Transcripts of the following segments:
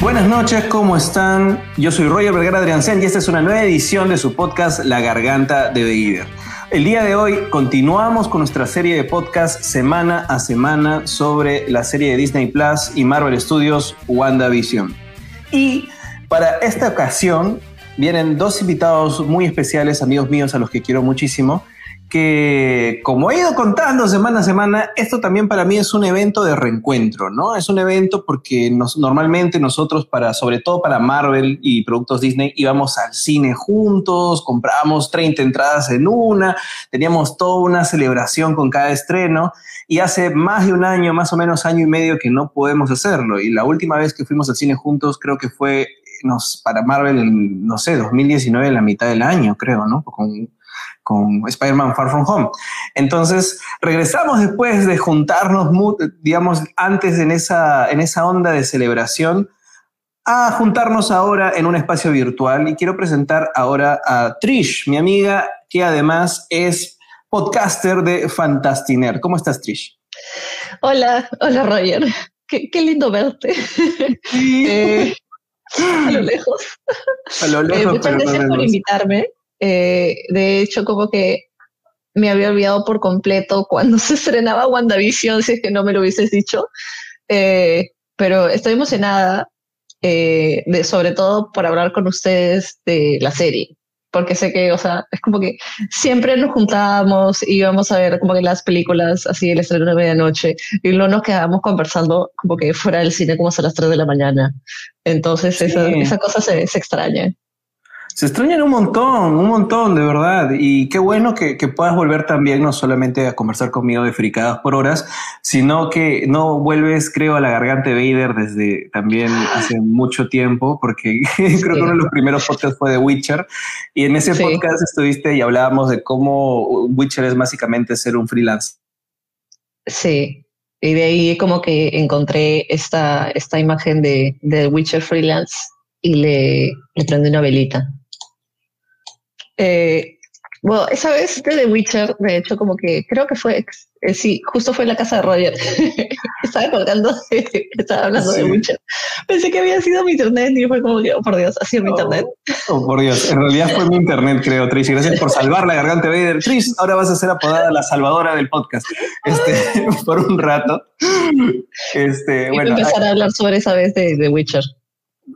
Buenas noches, ¿cómo están? Yo soy Roger Vergara Adriansen y esta es una nueva edición de su podcast La Garganta de Vader. El día de hoy continuamos con nuestra serie de podcast semana a semana sobre la serie de Disney Plus y Marvel Studios WandaVision. Y para esta ocasión vienen dos invitados muy especiales, amigos míos a los que quiero muchísimo, que como he ido contando semana a semana, esto también para mí es un evento de reencuentro, ¿no? Es un evento porque nos, normalmente nosotros, para, sobre todo para Marvel y productos Disney, íbamos al cine juntos, comprábamos 30 entradas en una, teníamos toda una celebración con cada estreno y hace más de un año, más o menos año y medio que no podemos hacerlo. Y la última vez que fuimos al cine juntos creo que fue nos, para Marvel en, no sé, 2019, en la mitad del año, creo, ¿no? Con, con Spider-Man Far From Home. Entonces, regresamos después de juntarnos, digamos, antes en esa, en esa onda de celebración, a juntarnos ahora en un espacio virtual. Y quiero presentar ahora a Trish, mi amiga, que además es podcaster de Fantastiner. ¿Cómo estás, Trish? Hola, hola, Roger. Qué, lindo verte. Eh, a lo lejos. A lo lejos. Eh, muchas gracias por invitarme. Eh, de hecho, como que me había olvidado por completo cuando se estrenaba WandaVision, si es que no me lo hubieses dicho. Eh, pero estoy emocionada, eh, de, sobre todo por hablar con ustedes de la serie. Porque sé que, o sea, es como que siempre nos juntábamos y íbamos a ver como que las películas así el estreno de medianoche y luego nos quedábamos conversando como que fuera del cine como hasta las 3 de la mañana. Entonces esa, esa cosa se, se extraña. Se extrañan un montón, un montón, de verdad. Y qué bueno que, puedas volver también, no solamente a conversar conmigo de fricadas por horas, sino que no vuelves, creo, a la garganta de Vader desde también hace mucho tiempo, porque creo que uno de los primeros podcasts fue de Witcher. Y en ese podcast estuviste y hablábamos de cómo Witcher es básicamente ser un freelance. Sí, y de ahí como que encontré esta, esta imagen de, de Witcher freelance y le, le prendí una velita. Eh, bueno, esa vez de The Witcher, de hecho, como que creo que fue, eh, sí, justo fue en la casa de Roger. estaba colgando, estaba hablando de Witcher. Pensé que había sido mi internet y fue como que, oh, por Dios, ha sido mi internet. Oh, oh, por Dios, en realidad fue mi internet, creo, Tracy. Gracias por salvar la garganta de Vader. Tris, ahora vas a ser apodada la salvadora del podcast este, por un rato. Este, y bueno, empezar a hablar sobre esa vez de The Witcher.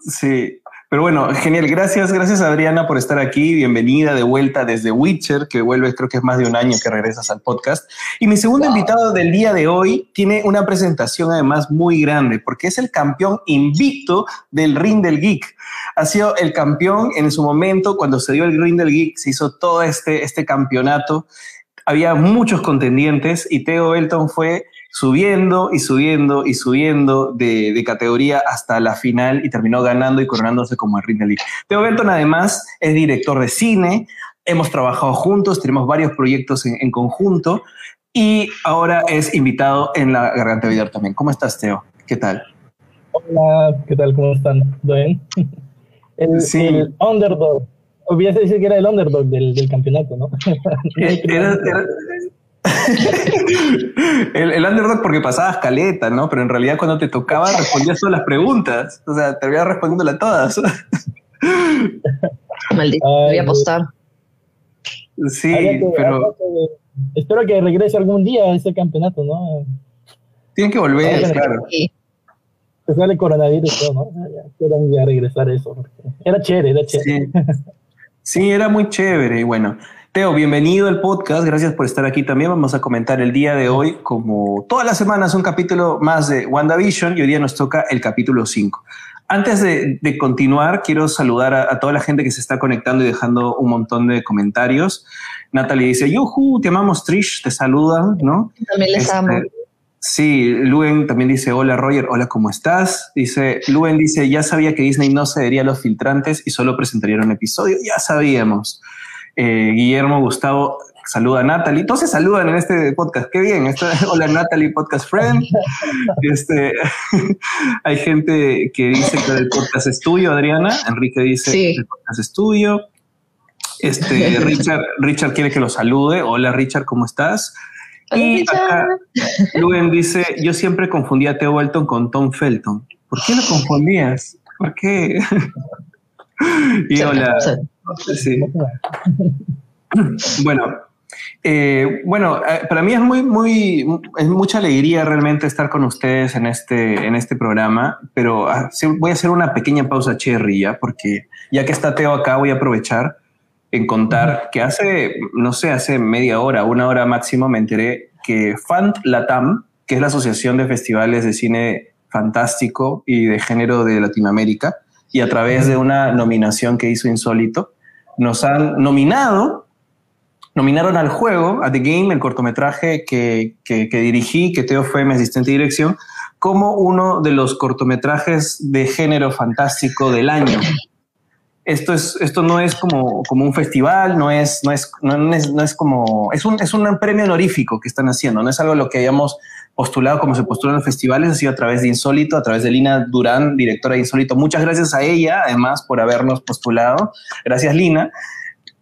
Sí, pero bueno, genial. Gracias, gracias Adriana por estar aquí. Bienvenida de vuelta desde Witcher, que vuelve, creo que es más de un año que regresas al podcast. Y mi segundo invitado del día de hoy tiene una presentación además muy grande, porque es el campeón invicto del Ring del Geek. Ha sido el campeón en su momento, cuando se dio el Ring del Geek, se hizo todo este, este campeonato. Había muchos contendientes y Theo Elton fue subiendo y subiendo y subiendo de, categoría hasta la final y terminó ganando y coronándose como el Ring Teo Benton además es director de cine, hemos trabajado juntos, tenemos varios proyectos en, conjunto y ahora es invitado en la Garganta Vidar también. ¿Cómo estás, Teo? ¿Qué tal? Hola, ¿qué tal? ¿Cómo están? bien? El, sí. el underdog. Hubiese dicho que era el underdog del, del campeonato, ¿no? era, el, underdog porque pasabas caleta, ¿no? Pero en realidad cuando te tocaba respondías todas las preguntas. O sea, terminabas respondiéndolas todas. Maldito, voy a apostar. Sí, pero... espero que regrese algún día a ese campeonato, ¿no? Tienen que volver, claro. Se sale coronavirus todo, ¿no? Ya, ya regresar eso. Era chévere, era chévere. sí, era muy chévere y bueno. Teo, bienvenido al podcast. Gracias por estar aquí también. Vamos a comentar el día de hoy, como todas las semanas, un capítulo más de WandaVision y hoy día nos toca el capítulo 5. Antes de, continuar, quiero saludar a, toda la gente que se está conectando y dejando un montón de comentarios. Natalie dice, yuhu, te amamos, Trish, te saluda, ¿no? También les este, amo. Sí, Luen también dice, hola Roger, hola, ¿cómo estás? Dice, Luen dice, ya sabía que Disney no cedería a los filtrantes y solo presentaría un episodio. Ya sabíamos. Eh, Guillermo, Gustavo, saluda a Natalie. Todos se saludan en este podcast. Qué bien. hola Natalie, podcast friend. Este, hay gente que dice que el podcast es tuyo, Adriana. Enrique dice que el podcast es tuyo. Este, Richard, Richard quiere que lo salude. Hola Richard, ¿cómo estás? Y acá, Luen dice, yo siempre confundía a Theo Welton con Tom Felton. ¿Por qué lo confundías? ¿Por qué? y hola. Sí. Bueno, eh, bueno, eh, para mí es muy, muy, es mucha alegría realmente estar con ustedes en este, en este programa, pero ah, voy a hacer una pequeña pausa cherry ya, porque ya que está Teo acá, voy a aprovechar en contar que hace, no sé, hace media hora, una hora máximo, me enteré que FANT Latam, que es la Asociación de Festivales de Cine Fantástico y de Género de Latinoamérica, y a través de una nominación que hizo Insólito, nos han nominado, nominaron al juego, a The Game, el cortometraje que, que, dirigí, que Teo fue mi asistente de dirección, como uno de los cortometrajes de género fantástico del año. Esto, es, esto no es como, como un festival, no es, no, es, no, es, no es como, es un, es un premio honorífico que están haciendo, no es algo lo que hayamos postulado como se postulan los festivales, ha sido a través de Insólito, a través de Lina Durán, directora de Insólito. Muchas gracias a ella, además, por habernos postulado. Gracias, Lina.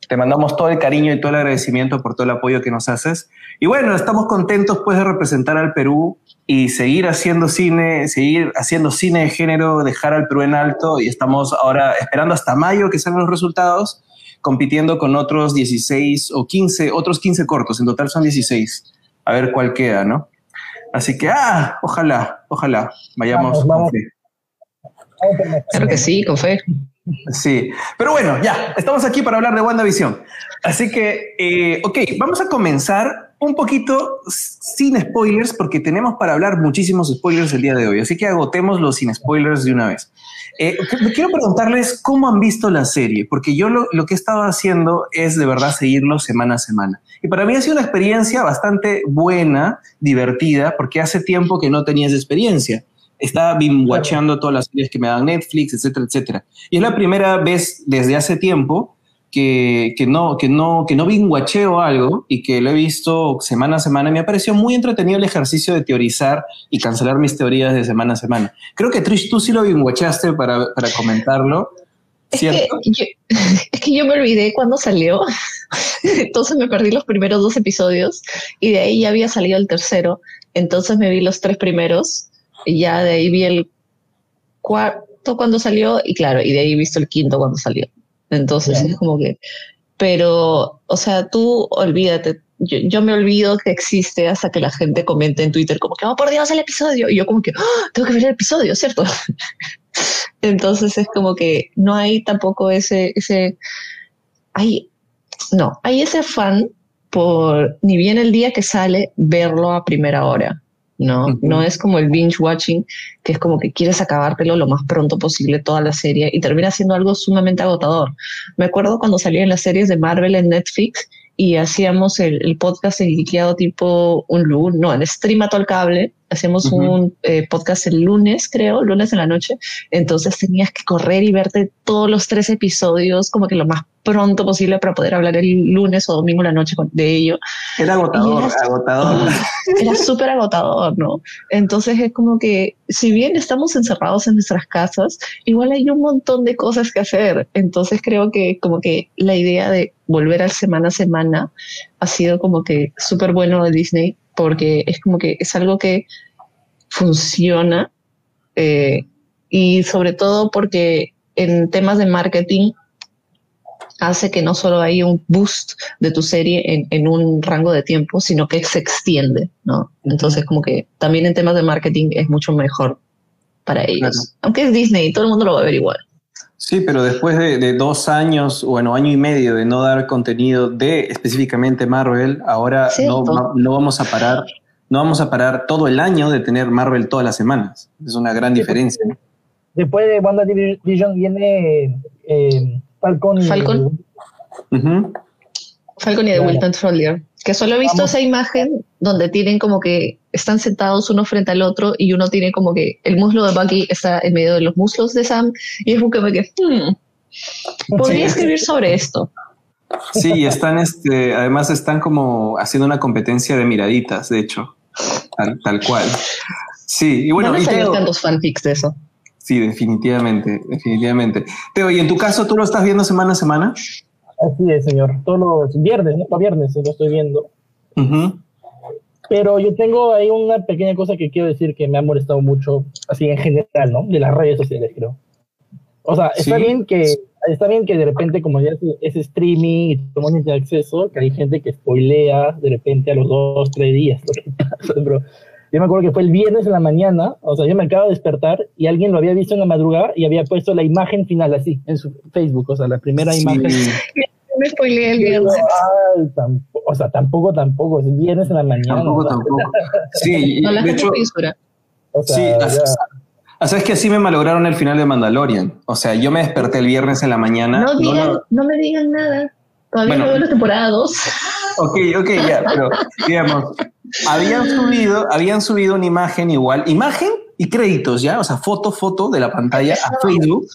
Te mandamos todo el cariño y todo el agradecimiento por todo el apoyo que nos haces. Y bueno, estamos contentos pues de representar al Perú y seguir haciendo cine, seguir haciendo cine de género, dejar al Perú en alto y estamos ahora esperando hasta mayo que salgan los resultados, compitiendo con otros 16 o 15, otros 15 cortos, en total son 16, a ver cuál queda, ¿no? Así que, ah, ojalá, ojalá, vayamos con fe. Claro que sí, con fe. Sí, pero bueno, ya, estamos aquí para hablar de WandaVision. Así que, eh, ok, vamos a comenzar un poquito sin spoilers, porque tenemos para hablar muchísimos spoilers el día de hoy. Así que agotemos los sin spoilers de una vez. Eh, quiero preguntarles cómo han visto la serie, porque yo lo, que he estado haciendo es de verdad seguirlo semana a semana. Y para mí ha sido una experiencia bastante buena, divertida, porque hace tiempo que no tenía esa experiencia. Estaba binge-watchando todas las series que me dan Netflix, etcétera, etcétera. Y es la primera vez desde hace tiempo que, que, no, que, no, que no binguacheo algo y que lo he visto semana a semana. Me ha parecido muy entretenido el ejercicio de teorizar y cancelar mis teorías de semana a semana. Creo que Trish, tú sí lo binguacheaste para, para comentarlo. Es que, yo, es que, yo, me olvidé cuando salió, entonces me perdí los primeros dos episodios y de ahí ya había salido el tercero, entonces me vi los tres primeros y ya de ahí vi el cuarto cuando salió y claro, y de ahí he visto el quinto cuando salió. Entonces es como que, pero, o sea, tú olvídate, yo, me olvido que existe hasta que la gente comente en Twitter como que, oh, por Dios, el episodio. Y yo como que, oh, tengo que ver el episodio, ¿cierto? Entonces es como que no hay tampoco ese, ese, hay, no, hay ese fan por, ni bien el día que sale, verlo a primera hora. ¿No? No es como el binge watching, que es como que quieres acabártelo lo más pronto posible toda la serie y termina siendo algo sumamente agotador. Me acuerdo cuando salían las series de Marvel en Netflix y hacíamos el, podcast en tipo un lunes, no, en stream a todo hacíamos un eh, podcast el lunes, creo, lunes en la noche, entonces tenías que correr y verte todos los tres episodios como que lo más pronto posible para poder hablar el lunes o domingo en la noche de ello. Era agotador, era, agotador. Era súper agotador, ¿no? Entonces es como que, si bien estamos encerrados en nuestras casas, igual hay un montón de cosas que hacer. Entonces creo que como que la idea de volver al semana a semana ha sido como que súper bueno de Disney, porque es como que es algo que funciona eh, y sobre todo porque en temas de marketing hace que no solo haya un boost de tu serie en, un rango de tiempo, sino que se extiende, ¿no? Entonces, como que también en temas de marketing es mucho mejor para ellos. Aunque es Disney, todo el mundo lo va a ver igual. Sí, pero después de, dos años, bueno, año y medio de no dar contenido de específicamente Marvel, ahora no, no, vamos a parar, no vamos a parar todo el año de tener Marvel todas las semanas. Es una gran diferencia. Después de WandaVision viene eh, Falcon y Falcon. Falcon y The Winter Soldier. Que solo he visto esa imagen donde tienen como que están sentados uno frente al otro y uno tiene como que el muslo de Bucky está en medio de los muslos de Sam y es como que hmm, podría escribir sobre esto. Sí, están, este, además están como haciendo una competencia de miraditas, de hecho, tal, cual. Sí, y bueno, no y tantos fanfics de eso. Sí, definitivamente, definitivamente. Teo, ¿y en tu caso tú lo estás viendo semana a semana? Así es, señor. Todos los viernes, ¿no? Para viernes lo estoy viendo. Pero yo tengo ahí una pequeña cosa que quiero decir que me ha molestado mucho, así en general, ¿no? De las redes sociales, creo. O sea, está bien que está bien que de repente, como ya es, streaming y tomamos de acceso, que hay gente que spoilea de repente a los dos, tres días. Pero yo me acuerdo que fue el viernes en la mañana, o sea, yo me acabo de despertar y alguien lo había visto en la madrugada y había puesto la imagen final así en su Facebook, o sea, la primera imagen. Me spoileé el viernes. o sea, tampoco, tampoco, es viernes en la mañana. Tampoco, tampoco. Sí, no, de hecho, o sea, sí, o sea, es que así me malograron el final de Mandalorian. O sea, yo me desperté el viernes en la mañana. No, digan, no, me digan nada. Todavía no veo la temporada 2. Ok, ok, ya, pero digamos, habían subido, habían subido una imagen igual, imagen y créditos, ¿ya? O sea, foto, foto de la pantalla a Facebook.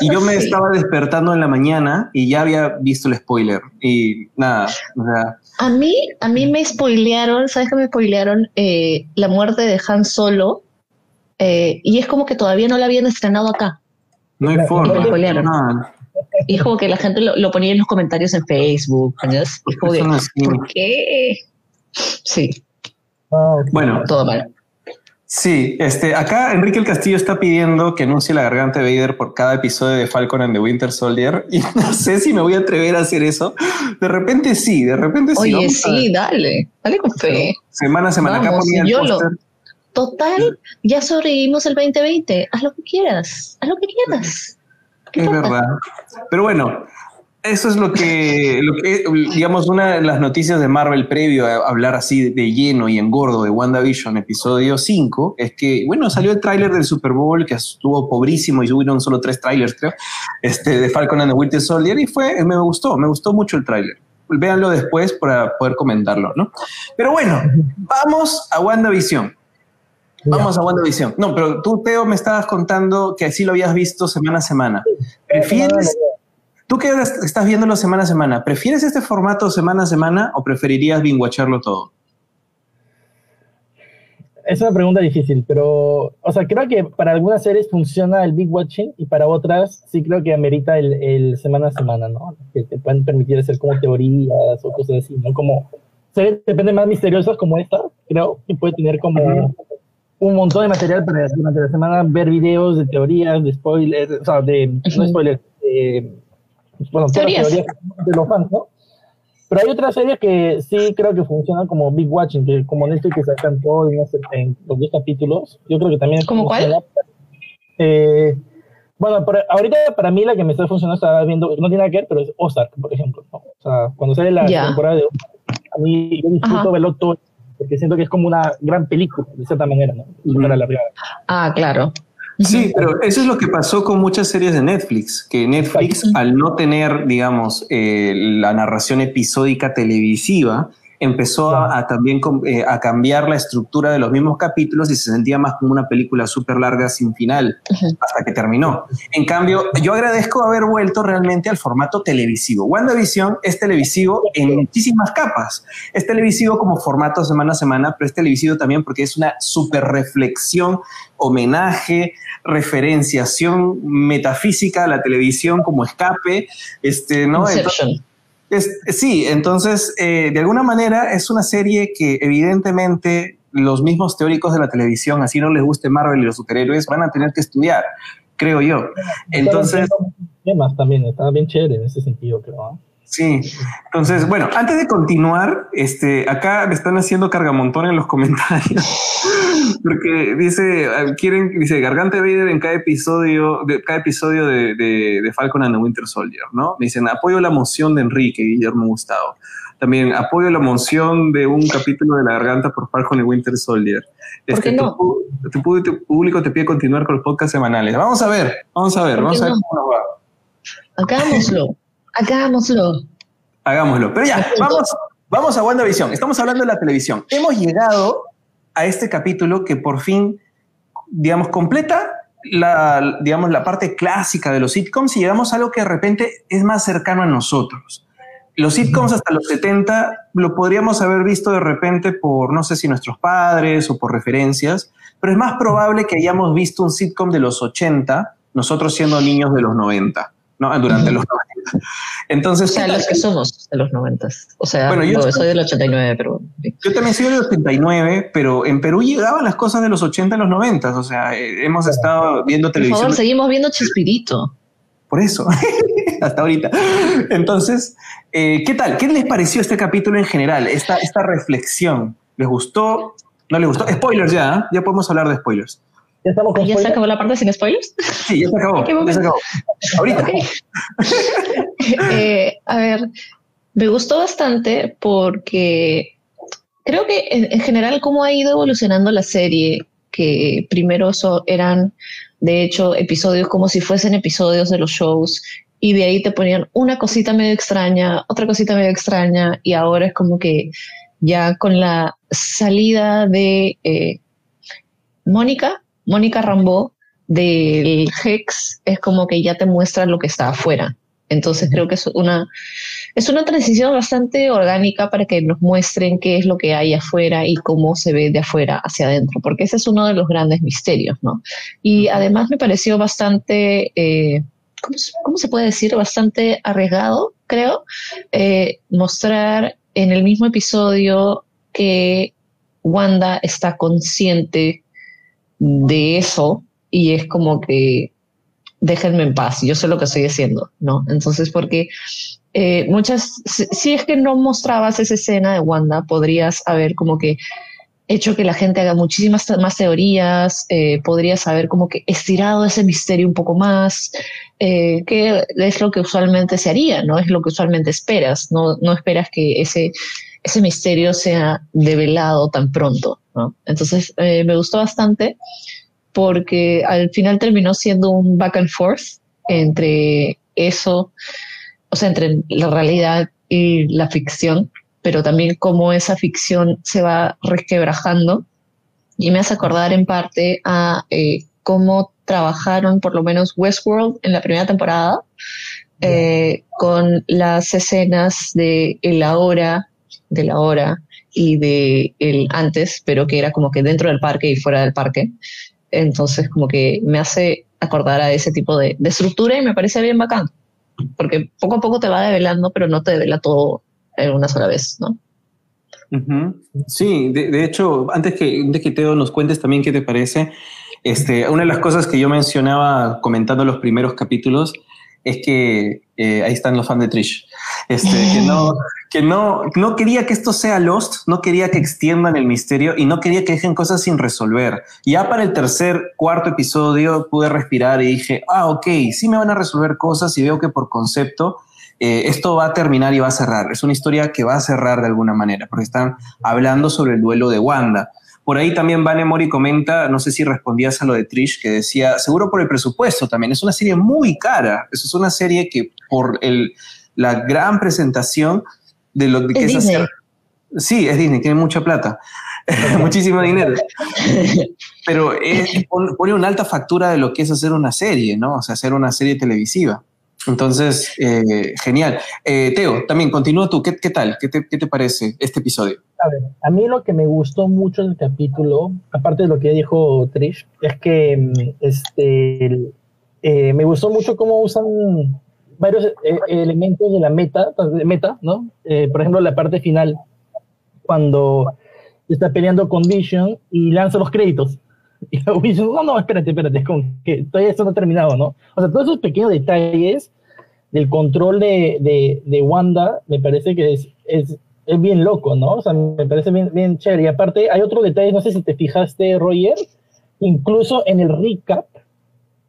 Y yo me estaba despertando en la mañana y ya había visto el spoiler. Y nada, o sea. A mí, a mí me spoilearon, ¿sabes qué me spoilearon? Eh, la muerte de Han Solo eh, y es como que todavía no la habían estrenado acá. No hay forma. Y es como que la gente lo, ponía en los comentarios en Facebook. ¿por qué? Sí. Bueno. Todo mal. Sí, este, acá Enrique el Castillo está pidiendo que anuncie la garganta de Vader por cada episodio de Falcon and the Winter Soldier y no sé si me voy a atrever a hacer eso. De repente sí, de repente sí. Oye, sí, dale, dale con fe. Semana a semana. acá ponía el póster. Total, ya sobrevivimos el 2020. Haz lo que quieras, haz lo que quieras. Es verdad. Pero bueno, eso es lo que, digamos, una de las noticias de Marvel previo a hablar así de lleno y engordo de WandaVision, episodio 5, es que, bueno, salió el tráiler del Super Bowl, que estuvo pobrísimo y hubieron solo tres trailers, creo, este, de Falcon and the Winter Soldier, y fue, me gustó, me gustó mucho el tráiler. Véanlo después para poder comentarlo, ¿no? Pero bueno, vamos a WandaVision. Vamos a WandaVision. No, pero tú, Teo, me estabas contando que así lo habías visto semana a semana. ¿Prefieres, tú que estás viéndolo semana a semana, ¿prefieres este formato semana a semana o preferirías binguacharlo todo? Es una pregunta difícil, pero, o sea, creo que para algunas series funciona el big watching y para otras sí creo que amerita el, semana a semana, ¿no? Que te pueden permitir hacer como teorías o cosas así, ¿no? Como series depende más misteriosas como esta, creo que puede tener como un montón de material para durante la semana ver videos de teorías, de spoilers, o sea, de, no spoilers, bueno, teorías. de los fans, ¿no? Pero hay otras series que sí creo que funcionan como Big Watching, que como Netflix que sacan todo en, los dos capítulos. Yo creo que también. ¿Cómo cuál? Eh, bueno, ahorita para mí la que me está funcionando, estaba viendo, no tiene nada que ver, pero es Ozark, por ejemplo. O sea, cuando sale la temporada de Ozark, a mí yo disfruto verlo todo porque siento que es como una gran película, de cierta manera, ¿no? Ah, claro. Sí, pero eso es lo que pasó con muchas series de Netflix, que Netflix, al no tener, digamos, eh, la narración episódica televisiva, empezó a, también eh, a cambiar la estructura de los mismos capítulos y se sentía más como una película súper larga sin final hasta que terminó. En cambio, yo agradezco haber vuelto realmente al formato televisivo. WandaVision es televisivo en muchísimas capas. Es televisivo como formato semana a semana, pero es televisivo también porque es una súper reflexión, homenaje, referenciación metafísica a la televisión como escape, este, ¿no? Sí, entonces, eh, de alguna manera es una serie que evidentemente los mismos teóricos de la televisión, así no les guste Marvel y los superhéroes, van a tener que estudiar, creo yo. Entonces... Temas también, está bien chévere en ese sentido, creo. Sí, entonces, bueno, antes de continuar, este, acá me están haciendo cargamontón en los comentarios, porque dice, quieren, dice, Garganta Vader en cada episodio, de cada episodio de, de, Falcon and the Winter Soldier, ¿no? Me dicen, apoyo la moción de Enrique Guillermo Gustavo. También apoyo la moción de un capítulo de la Garganta por Falcon y Winter Soldier. Este, no? tu, público te pide continuar con los podcasts semanales. Vamos a ver, vamos a ver, vamos a ver cómo nos va. Hagámoslo. Hagámoslo. Hagámoslo. Pero ya, vamos, vamos a WandaVision. Estamos hablando de la televisión. Hemos llegado a este capítulo que por fin, digamos, completa la, digamos, la parte clásica de los sitcoms y llegamos a algo que de repente es más cercano a nosotros. Los sitcoms hasta los 70 lo podríamos haber visto de repente por, no sé si nuestros padres o por referencias, pero es más probable que hayamos visto un sitcom de los 80, nosotros siendo niños de los 90, ¿no? Durante los 90. Entonces, o sea, los que somos de los 90. O sea, bueno, yo soy, del 89, pero... Yo también soy del 89, pero en Perú llegaban las cosas de los 80 a los 90. O sea, eh, hemos estado viendo televisión. Por favor, seguimos viendo Chespirito. Por eso, hasta ahorita. Entonces, eh, ¿qué tal? ¿Qué les pareció este capítulo en general? Esta, esta reflexión. ¿Les gustó? ¿No les gustó? Spoilers ya, ¿eh? ya podemos hablar de spoilers. ¿Ya, estamos con ¿Ya se acabó la parte sin spoilers? Sí, ya se acabó. Ya se acabó. Ahorita. eh, a ver, me gustó bastante porque creo que en, general cómo ha ido evolucionando la serie, que primero eran de hecho episodios como si fuesen episodios de los shows y de ahí te ponían una cosita medio extraña, otra cosita medio extraña y ahora es como que ya con la salida de eh, Mónica, Mónica Rambó del Hex es como que ya te muestra lo que está afuera. Entonces creo que es una, es una transición bastante orgánica para que nos muestren qué es lo que hay afuera y cómo se ve de afuera hacia adentro, porque ese es uno de los grandes misterios, ¿no? Y además me pareció bastante, eh, ¿cómo, se puede decir? Bastante arriesgado, creo, eh, mostrar en el mismo episodio que Wanda está consciente de eso y es como que déjenme en paz, yo sé lo que estoy haciendo, ¿no? Entonces, porque eh, muchas, si, es que no mostrabas esa escena de Wanda, podrías haber como que hecho que la gente haga muchísimas más teorías, eh, podrías haber como que estirado ese misterio un poco más, eh, que es lo que usualmente se haría, ¿no? Es lo que usualmente esperas, no, no esperas que ese, ese misterio sea develado tan pronto, ¿no? Entonces, eh, me gustó bastante porque al final terminó siendo un back and forth entre eso, o sea, entre la realidad y la ficción, pero también cómo esa ficción se va resquebrajando. Y me hace acordar en parte a eh, cómo trabajaron por lo menos Westworld en la primera temporada, eh, con las escenas de el ahora, de la hora y de el antes, pero que era como que dentro del parque y fuera del parque. Entonces, como que me hace acordar a ese tipo de, estructura y me parece bien bacán, porque poco a poco te va develando, pero no te devela todo en una sola vez, ¿no? Sí, de, hecho, antes que, antes que Teo nos cuentes también qué te parece, este, una de las cosas que yo mencionaba comentando los primeros capítulos es que eh, ahí están los fans de Trish, este, que, no, que no, no quería que esto sea Lost, no quería que extiendan el misterio y no quería que dejen cosas sin resolver. Ya para el tercer, cuarto episodio pude respirar y dije, ah, ok, sí me van a resolver cosas y veo que por concepto eh, esto va a terminar y va a cerrar. Es una historia que va a cerrar de alguna manera, porque están hablando sobre el duelo de Wanda. Por ahí también Vane Mori comenta, no sé si respondías a lo de Trish, que decía, seguro por el presupuesto también, es una serie muy cara, es una serie que por el, la gran presentación de lo que es, hacer... Sí, es Disney, tiene mucha plata, muchísimo dinero. Pero pone una alta factura de lo que es hacer una serie, ¿no? O sea, hacer una serie televisiva. Entonces, eh, genial. Eh, Teo, también continúa tú. ¿Qué, tal? ¿Qué te, parece este episodio? A ver, a mí lo que me gustó mucho del capítulo, aparte de lo que ya dijo Trish, es que mm, este, eh, me gustó mucho cómo usan varios elementos de la meta, de meta ¿no? por ejemplo, la parte final, cuando está peleando con Vision y lanza los créditos. Y no, no, espérate, espérate, es como que todavía esto no ha terminado, ¿no? O sea, todos esos pequeños detalles del control de, de, de Wanda me parece que es, es, es, bien loco, ¿no? O sea, me parece bien, bien chévere. Y aparte, hay otro detalle, no sé si te fijaste, Roger, incluso en el recap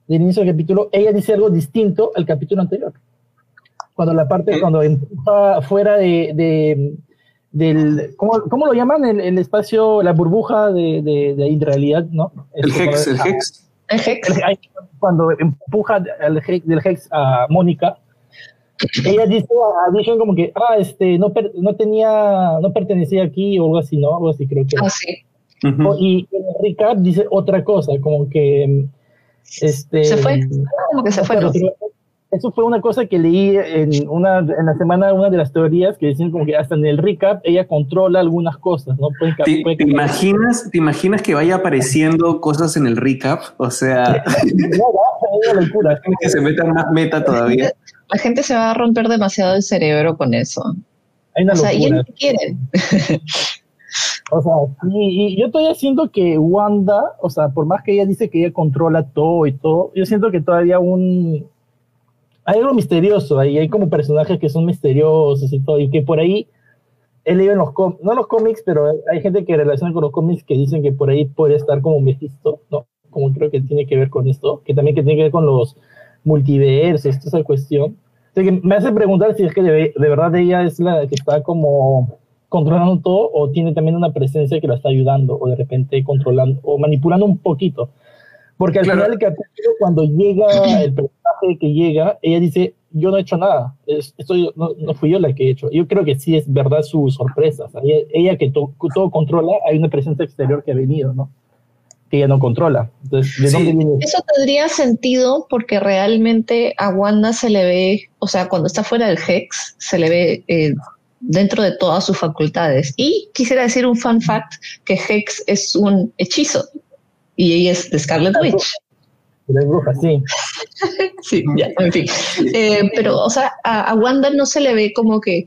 del inicio del capítulo, ella dice algo distinto al capítulo anterior. Cuando la parte, cuando empuja fuera de, de del, ¿cómo, ¿cómo, lo llaman? El, el, espacio, la burbuja de, de, de irrealidad, ¿no? El este, Hex, el Hex. El Hex. Cuando empuja el hex, del Hex a Mónica, ella dice a Vision como que, ah, este, no, per, no tenía, no pertenecía aquí o algo así, ¿no? Algo así creo que. Ah, sí. y en el recap dice otra cosa, como que, este. Se fue, como que se fue. Eso fue una cosa que leí en, una, en la semana, una de las teorías que decían como que hasta en el recap ella controla algunas cosas, ¿no? ¿Te, imaginas, ¿Te imaginas que vaya apareciendo cosas en el recap? O sea... locura. que se metan más meta todavía. la gente se va a romper demasiado el cerebro con eso. Hay una o sea, y locura. ellos quieren. O sea, y, y yo todavía siento que Wanda, o sea, por más que ella dice que ella controla todo y todo, yo siento que todavía un hay algo misterioso ahí, hay como personajes que son misteriosos y todo, y que por ahí he leído en los cómics, no los cómics, pero hay gente que relaciona con los cómics que dicen que por ahí puede estar como Mephisto, ¿no? Como creo que tiene que ver con esto, que también que tiene que ver con los multiversos, toda esa cuestión. Que me hace preguntar si es que de, de verdad ella es la que está como controlando todo o tiene también una presencia que la está ayudando o de repente controlando o manipulando un poquito. Porque al Claro. final del capítulo, cuando llega el personaje que llega, ella dice, yo no he hecho nada, es- estoy, no, no fui yo la que he hecho. Yo creo que sí es verdad su sorpresa. O sea, ella, ella que to- todo controla, hay una presencia exterior que ha venido, ¿no? Que ella no controla. Entonces, ¿de Sí. dónde viene? Eso tendría sentido porque realmente a Wanda se le ve, o sea, cuando está fuera del Hex, se le ve eh, dentro de todas sus facultades. Y quisiera decir un fun fact, que Hex es un hechizo y ella es de Scarlet Witch. La bruja, sí. Sí, ya, en fin. Eh, pero, o sea, a, a Wanda no se le ve como que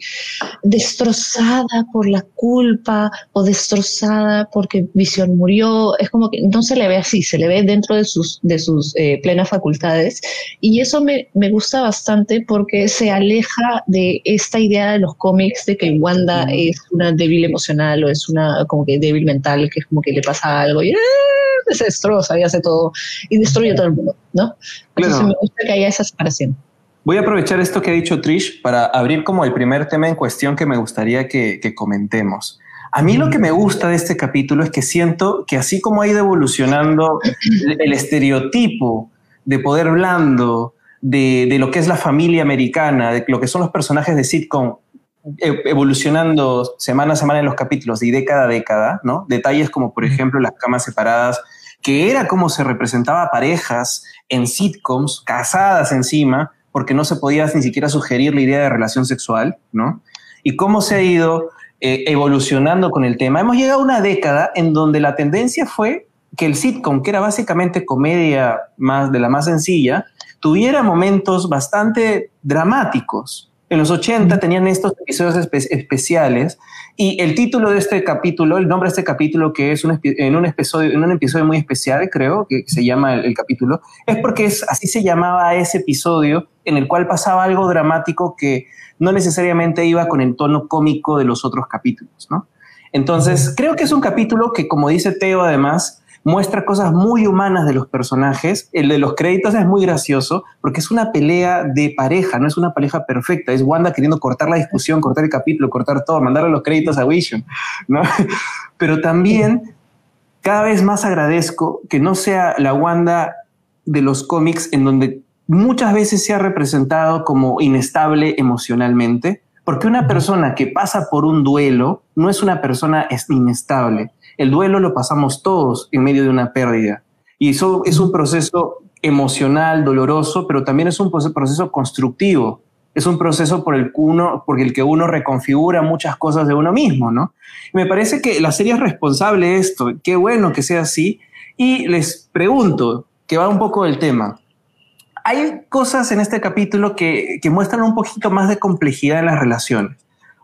destrozada por la culpa o destrozada porque Visión murió. Es como que no se le ve así, se le ve dentro de sus, de sus eh, plenas facultades. Y eso me, me gusta bastante porque se aleja de esta idea de los cómics de que Wanda es una débil emocional o es una como que débil mental, que es como que le pasa algo y ¡ah! se destroza y hace todo y destruye todo el mundo, ¿no? Entonces Claro. me gusta que haya esa separación. Voy a aprovechar esto que ha dicho Trish para abrir como el primer tema en cuestión que me gustaría que, que comentemos. A mí lo que me gusta de este capítulo es que siento que así como ha ido evolucionando el, el estereotipo de poder blando, de, de lo que es la familia americana, de lo que son los personajes de sitcom, e- evolucionando semana a semana en los capítulos y década a década, ¿no? Detalles como, por ejemplo, las camas separadas, que era como se representaba parejas en sitcoms, casadas encima, porque no se podía ni siquiera sugerir la idea de relación sexual, ¿no? Y cómo se ha ido eh, evolucionando con el tema. Hemos llegado a una década en donde la tendencia fue que el sitcom, que era básicamente comedia más de la más sencilla, tuviera momentos bastante dramáticos. En los 80 tenían estos episodios espe- especiales y el título de este capítulo, el nombre de este capítulo que es un, en, un episodio, en un episodio muy especial, creo, que se llama el, el capítulo, es porque es, así se llamaba ese episodio en el cual pasaba algo dramático que no necesariamente iba con el tono cómico de los otros capítulos, ¿no? Entonces, creo que es un capítulo que, como dice Teo, además, muestra cosas muy humanas de los personajes. El de los créditos es muy gracioso porque es una pelea de pareja, no es una pareja perfecta. Es Wanda queriendo cortar la discusión, cortar el capítulo, cortar todo, mandarle los créditos a Vision, ¿no? Pero también cada vez más agradezco que no sea la Wanda de los cómics en donde muchas veces se ha representado como inestable emocionalmente, porque una persona que pasa por un duelo no es una persona es- inestable. El duelo lo pasamos todos en medio de una pérdida. Y eso es un proceso emocional, doloroso, pero también es un proce- proceso constructivo. Es un proceso por el, que uno, por el que uno reconfigura muchas cosas de uno mismo, ¿no? Me parece que la serie es responsable de esto. Qué bueno que sea así. Y les pregunto, que va un poco del tema. Hay cosas en este capítulo que, que muestran un poquito más de complejidad en las relaciones.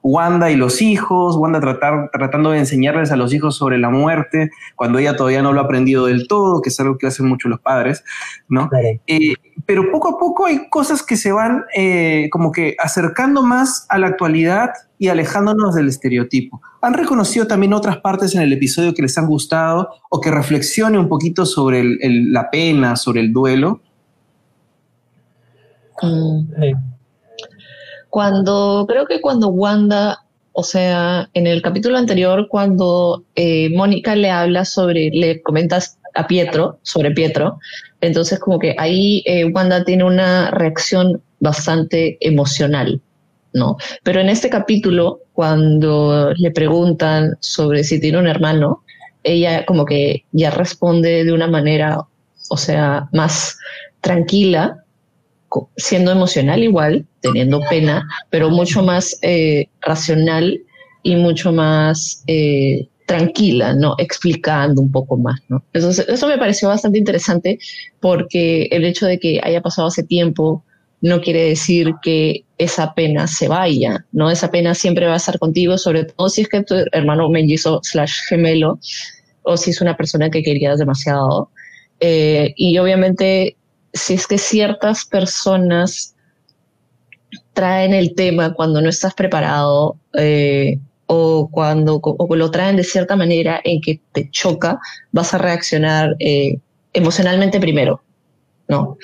Wanda y los hijos, Wanda tratar, tratando de enseñarles a los hijos sobre la muerte, cuando ella todavía no lo ha aprendido del todo, que es algo que hacen mucho los padres, ¿no? Claro. Eh, pero poco a poco hay cosas que se van eh, como que acercando más a la actualidad y alejándonos del estereotipo. ¿Han reconocido también otras partes en el episodio que les han gustado o que reflexione un poquito sobre el- el- la pena, sobre el duelo? Mm. Cuando, creo que cuando Wanda, o sea, en el capítulo anterior, cuando eh, Mónica le habla sobre, le comentas a Pietro, sobre Pietro, entonces como que ahí eh, Wanda tiene una reacción bastante emocional, ¿no? Pero en este capítulo, cuando le preguntan sobre si tiene un hermano, ella como que ya responde de una manera, o sea, más tranquila, siendo emocional igual, teniendo pena, pero mucho más eh, racional y mucho más eh, tranquila, ¿no? Explicando un poco más, ¿no? Eso, eso me pareció bastante interesante porque el hecho de que haya pasado hace tiempo no quiere decir que esa pena se vaya, ¿no? Esa pena siempre va a estar contigo, sobre todo si es que tu hermano mellizo slash gemelo o si es una persona que querías demasiado. Eh, y obviamente, si es que ciertas personas traen el tema cuando no estás preparado eh, o cuando o lo traen de cierta manera en que te choca, vas a reaccionar eh, emocionalmente primero, ¿no?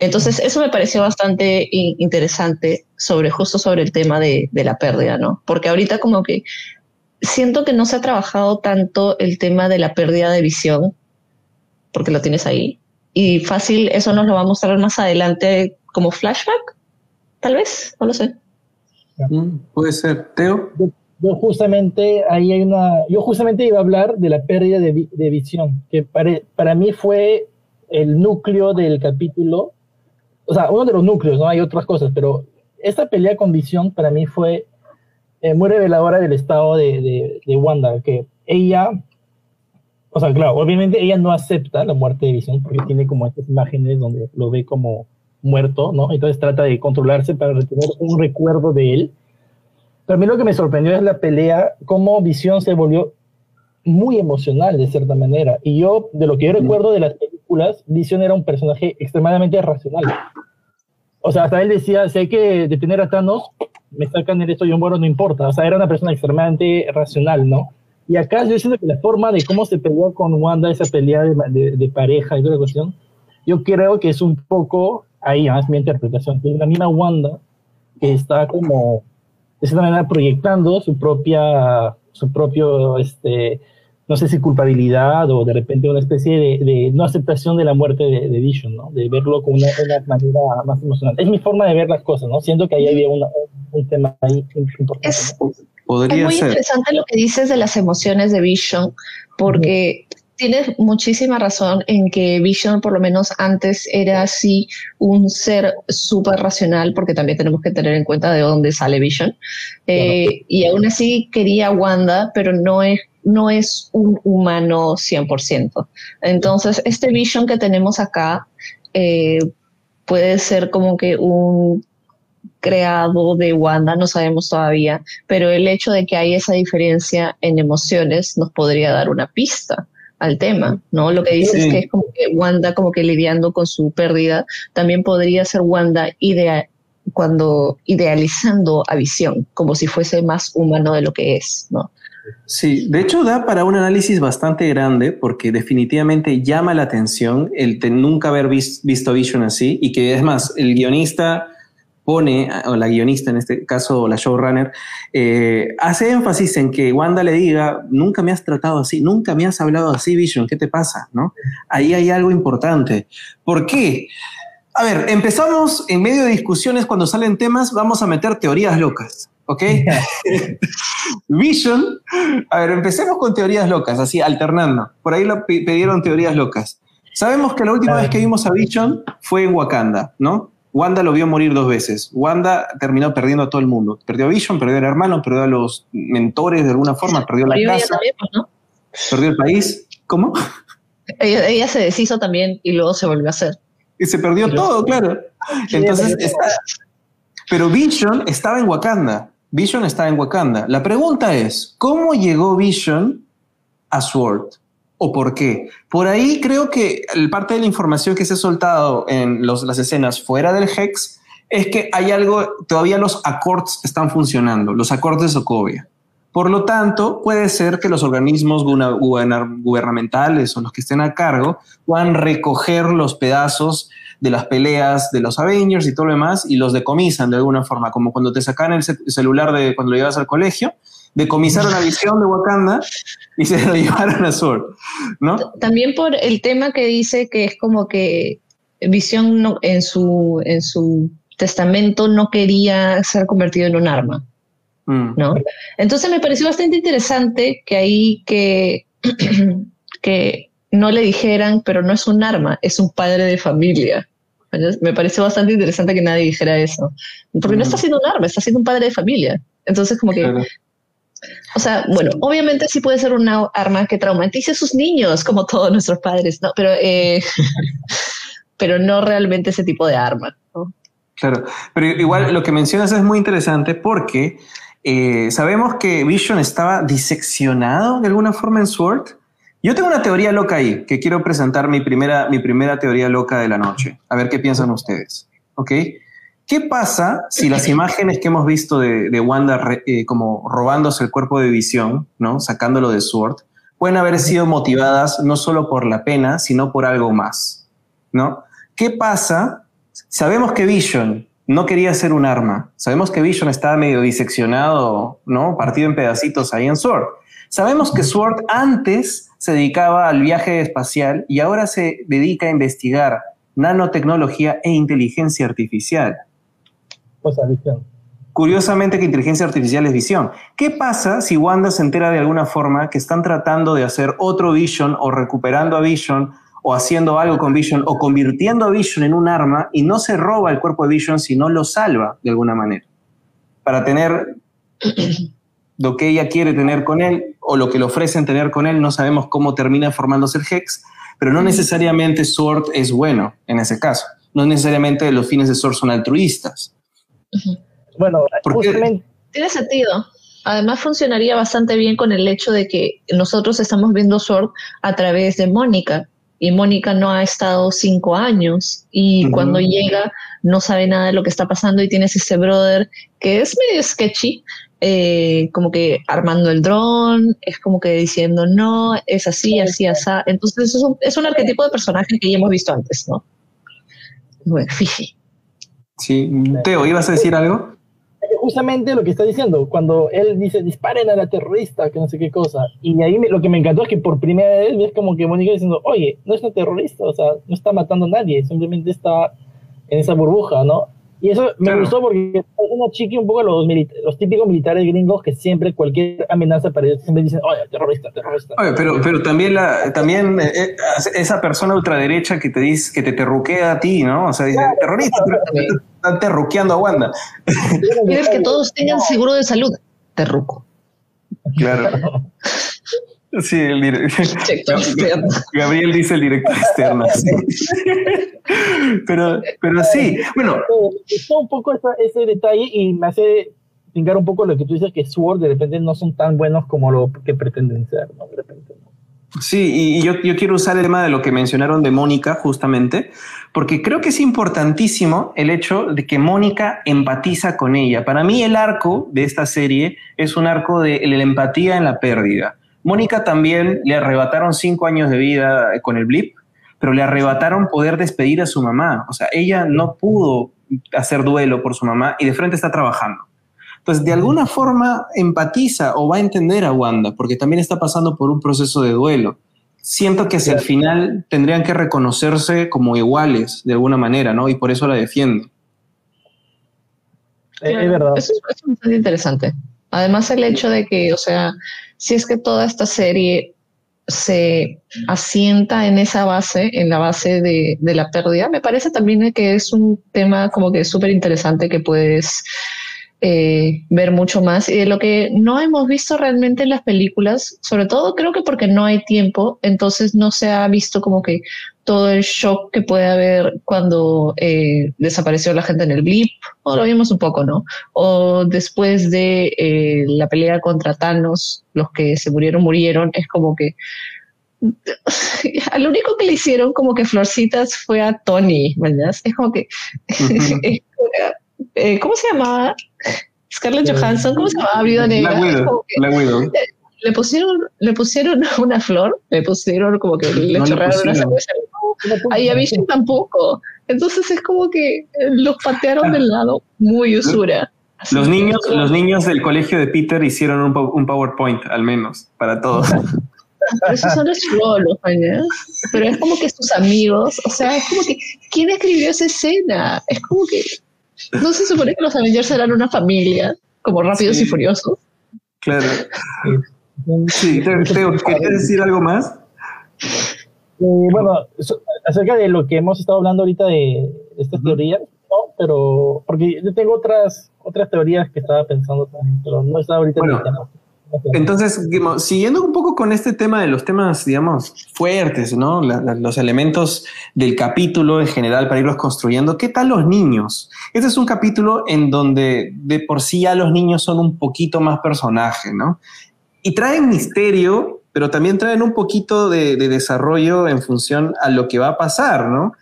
Entonces, eso me pareció bastante interesante sobre, justo sobre el tema de, de, la pérdida, ¿no? Porque ahorita como que siento que no se ha trabajado tanto el tema de la pérdida de visión, porque lo tienes ahí. Y fácil, eso nos lo va a mostrar más adelante como flashback, tal vez, no lo sé. Mm, puede ser. Teo. Yo, justamente, ahí hay una, yo justamente iba a hablar de la pérdida de, de visión, que para, para mí fue el núcleo del capítulo o sea, uno de los núcleos, ¿no? Hay otras cosas, pero esta pelea con Visión para mí fue eh, muy reveladora del estado de, de, Wanda, que ella, o sea, claro, obviamente ella no acepta la muerte de Visión porque tiene como estas imágenes donde lo ve como muerto, ¿no? Entonces trata de controlarse para retener un recuerdo de él. Pero a mí lo que me sorprendió es la pelea, cómo Visión se volvió muy emocional de cierta manera. Y yo, de lo que yo recuerdo de las películas, Vision era un personaje extremadamente racional. O sea, hasta él decía, si hay que detener a Thanos, me sacan el esto y un bueno, no importa. O sea, era una persona extremadamente racional, ¿no? Y acá yo siento que la forma de cómo se peleó con Wanda, esa pelea de, de, pareja y toda la cuestión, yo creo que es un poco, ahí es mi interpretación, es la misma Wanda que está como, de cierta manera, proyectando su propia, su propio, este, no sé si culpabilidad o de repente una especie de, no aceptación de la muerte de, Vision, ¿no? De verlo con una, manera más emocional. Es mi forma de ver las cosas, ¿no? Siento que ahí había un tema ahí importante. Es, Podría muy interesante lo que dices de las emociones de Vision, porque tienes muchísima razón en que Vision, por lo menos antes, era así un ser súper racional, porque también tenemos que tener en cuenta de dónde sale Vision. Eh, y aún así quería Wanda, pero no es no es un humano 100%. Entonces, este vision que tenemos acá eh, puede ser como que un creado de Wanda, no sabemos todavía, pero el hecho de que hay esa diferencia en emociones nos podría dar una pista al tema, ¿no? Lo que dices es que es como que Wanda como que lidiando con su pérdida, también podría ser Wanda idea cuando idealizando a Visión, como si fuese más humano de lo que es, ¿no? Sí, de hecho da para un análisis bastante grande porque definitivamente llama la atención el nunca haber visto Vision así y que es más, el guionista pone, o la guionista en este caso, la showrunner, eh, hace énfasis en que Wanda le diga, nunca me has tratado así, nunca me has hablado así, Vision, ¿qué te pasa? ¿No? Ahí hay algo importante. ¿Por qué? A ver, empezamos en medio de discusiones cuando salen temas, vamos a meter teorías locas. ¿Ok? Vision, a ver, empecemos con teorías locas, así alternando. Por ahí lo pidieron teorías locas. Sabemos que la última vez que vimos a Vision fue en Wakanda, ¿no? Wanda lo vio morir dos veces. Wanda terminó perdiendo a todo el mundo. Perdió a Vision, perdió al hermano, perdió a los mentores de alguna forma, perdió la casa. Pues, perdió el país. ¿Cómo? Ella, se deshizo también y luego se volvió a hacer. Y se perdió todo, claro. Entonces, pero Vision estaba en Wakanda. Vision está en Wakanda. La pregunta es, ¿cómo llegó Vision a Sword? ¿O por qué? Por ahí creo que parte de la información que se ha soltado en las escenas fuera del Hex es que hay algo, todavía los acords están funcionando, los acordes de Sokovia. Por lo tanto, puede ser que los organismos gubernamentales o los que estén a cargo puedan recoger los pedazos de las peleas de los Avengers y todo lo demás y los decomisan de alguna forma, como cuando te sacan el celular de cuando lo llevas al colegio, decomisaron la visión de Wakanda y se lo llevaron a Sword, ¿no? También por el tema que dice que es como que Visión no, en, su, en su testamento no quería ser convertido en un arma. Mm. ¿no? Entonces me pareció bastante interesante que ahí que, que no le dijeran, pero no es un arma, es un padre de familia. Me pareció bastante interesante que nadie dijera eso. Porque no está siendo un arma, está siendo un padre de familia. Entonces, como que. O sea, bueno, obviamente sí puede ser una arma que traumatice a sus niños, como todos nuestros padres, ¿no? Pero, eh, pero no realmente ese tipo de arma. Claro, pero igual lo que mencionas es muy interesante porque eh, sabemos que Vision estaba diseccionado de alguna forma en Sword. Yo tengo una teoría loca ahí, que quiero presentar mi primera, mi primera teoría loca de la noche. A ver qué piensan ustedes. ¿Ok? ¿Qué pasa si las imágenes que hemos visto de, Wanda eh, como robándose el cuerpo de Visión, ¿no? sacándolo de Sword, pueden haber sido motivadas no solo por la pena, sino por algo más? ¿no? ¿Qué pasa Sabemos que Vision no quería ser un arma. Sabemos que Vision estaba medio diseccionado, ¿no? Partido en pedacitos ahí en Sword. Sabemos que Sword antes se dedicaba al viaje espacial y ahora se dedica a investigar nanotecnología e inteligencia artificial. O sea, visión. Curiosamente que inteligencia artificial es visión. ¿Qué pasa si Wanda se entera de alguna forma que están tratando de hacer otro Vision o recuperando a Vision o haciendo algo con Vision o convirtiendo a Vision en un arma y no se roba el cuerpo de Vision, sino lo salva de alguna manera. Para tener lo que ella quiere tener con él o lo que le ofrecen tener con él, no sabemos cómo termina formándose el Hex, pero no necesariamente Sword es bueno en ese caso. No necesariamente los fines de Sword son altruistas. Bueno, tiene sentido. Además funcionaría bastante bien con el hecho de que nosotros estamos viendo Sword a través de Mónica, y Mónica no ha estado cinco años y cuando llega no sabe nada de lo que está pasando y tienes ese brother que es medio sketchy, eh, como que armando el dron, es como que diciendo no, es así, así, así. Entonces es un, es un arquetipo de personaje que ya hemos visto antes, ¿no? Bueno, Fifi. Sí, Teo, ¿ibas a decir algo? justamente lo que está diciendo, cuando él dice disparen a la terrorista, que no sé qué cosa, y ahí lo que me encantó es que por primera vez ves como que Mónica diciendo, oye, no es una terrorista, o sea, no está matando a nadie, simplemente está en esa burbuja, ¿no? Y eso me gustó porque es una chiqui un poco los, los típicos militares gringos que siempre cualquier amenaza para ellos siempre dicen, oye, terrorista, terrorista. Oye, pero, pero también, la, también eh, eh, esa persona ultraderecha que te dice, que te terruquea a ti, ¿no? O sea, dice, terrorista, pero están terruqueando a Wanda. Quieres que todos tengan seguro de salud. Terruco. Claro. Sí, el director Gabriel dice el director externo. pero, pero sí, bueno. Está un poco ese detalle y me hace pingar un poco lo que tú dices que Sword de repente no son tan buenos como lo que pretenden ser, ¿no? De repente, Sí, y yo, yo quiero usar el tema de lo que mencionaron de Mónica, justamente, porque creo que es importantísimo el hecho de que Mónica empatiza con ella. Para mí el arco de esta serie es un arco de la empatía en la pérdida. Mónica también le arrebataron cinco años de vida con el blip, pero le arrebataron poder despedir a su mamá. O sea, ella no pudo hacer duelo por su mamá y de frente está trabajando. Entonces, de alguna forma empatiza o va a entender a Wanda, porque también está pasando por un proceso de duelo. Siento que hacia el final tendrían que reconocerse como iguales, de alguna manera, ¿no? Y por eso la defiendo. es verdad. Eso es bastante interesante. Además, el hecho de que, o sea, si es que toda esta serie se asienta en esa base, en la base de, la pérdida, me parece también que es un tema como que súper interesante que puedes eh, ver mucho más. Y de lo que no hemos visto realmente en las películas, sobre todo creo que porque no hay tiempo, entonces no se ha visto como que todo el shock que puede haber cuando eh, desapareció la gente en el blip, o lo vimos un poco, ¿no? O después de eh, la pelea contra Thanos, los que se murieron, murieron, es como que al único que le hicieron como que florcitas fue a Tony, ¿verdad? Es como que, eh, ¿cómo se llamaba? Scarlett Johansson, ¿cómo se llamaba? Negra. La Widow. Le pusieron, le pusieron una flor, le pusieron como que le chorraron una cerveza. Ahí a Vision tampoco. Entonces es como que los patearon del lado muy usura. los niños, los niños del colegio de Peter hicieron un, un PowerPoint, al menos, para todos. Pero esos son los trolos, Pero es como que sus amigos, o sea, es como que, ¿quién escribió esa escena? Es como que ¿No se supone que los Avengers eran una familia, como rápidos y furiosos? Claro. Sí, Teo, ¿quieres decir algo más? Eh, bueno, acerca de lo que hemos estado hablando ahorita de, estas teorías, ¿no? Pero, porque yo tengo otras, otras teorías que estaba pensando también, pero no estaba ahorita en el tema. Entonces, siguiendo un poco con este tema de los temas, digamos, fuertes, ¿no? los elementos del capítulo en general para irlos construyendo, ¿qué tal los niños? Este es un capítulo en donde de por sí ya los niños son un poquito más personaje, ¿no? Y traen misterio, pero también traen un poquito de, desarrollo en función a lo que va a pasar, ¿no?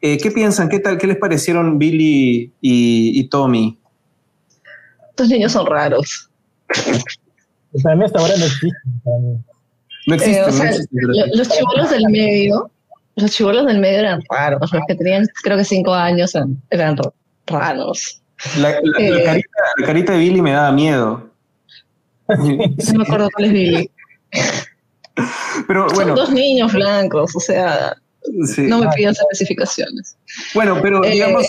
Eh, ¿Qué piensan? ¿Qué tal? ¿Qué les parecieron Billy y, y Tommy? Estos niños son raros. Para mí hasta ahora no existen. No existen. Eh, los chivolos del medio, los chivolos del medio eran raros. Los que tenían, creo que cinco años, eran, raros. La, eh, carita, de Billy me daba miedo. No me acuerdo cuál es Billy. Pero bueno. Son dos niños blancos, o sea, no me pidas especificaciones. Bueno, pero eh, digamos,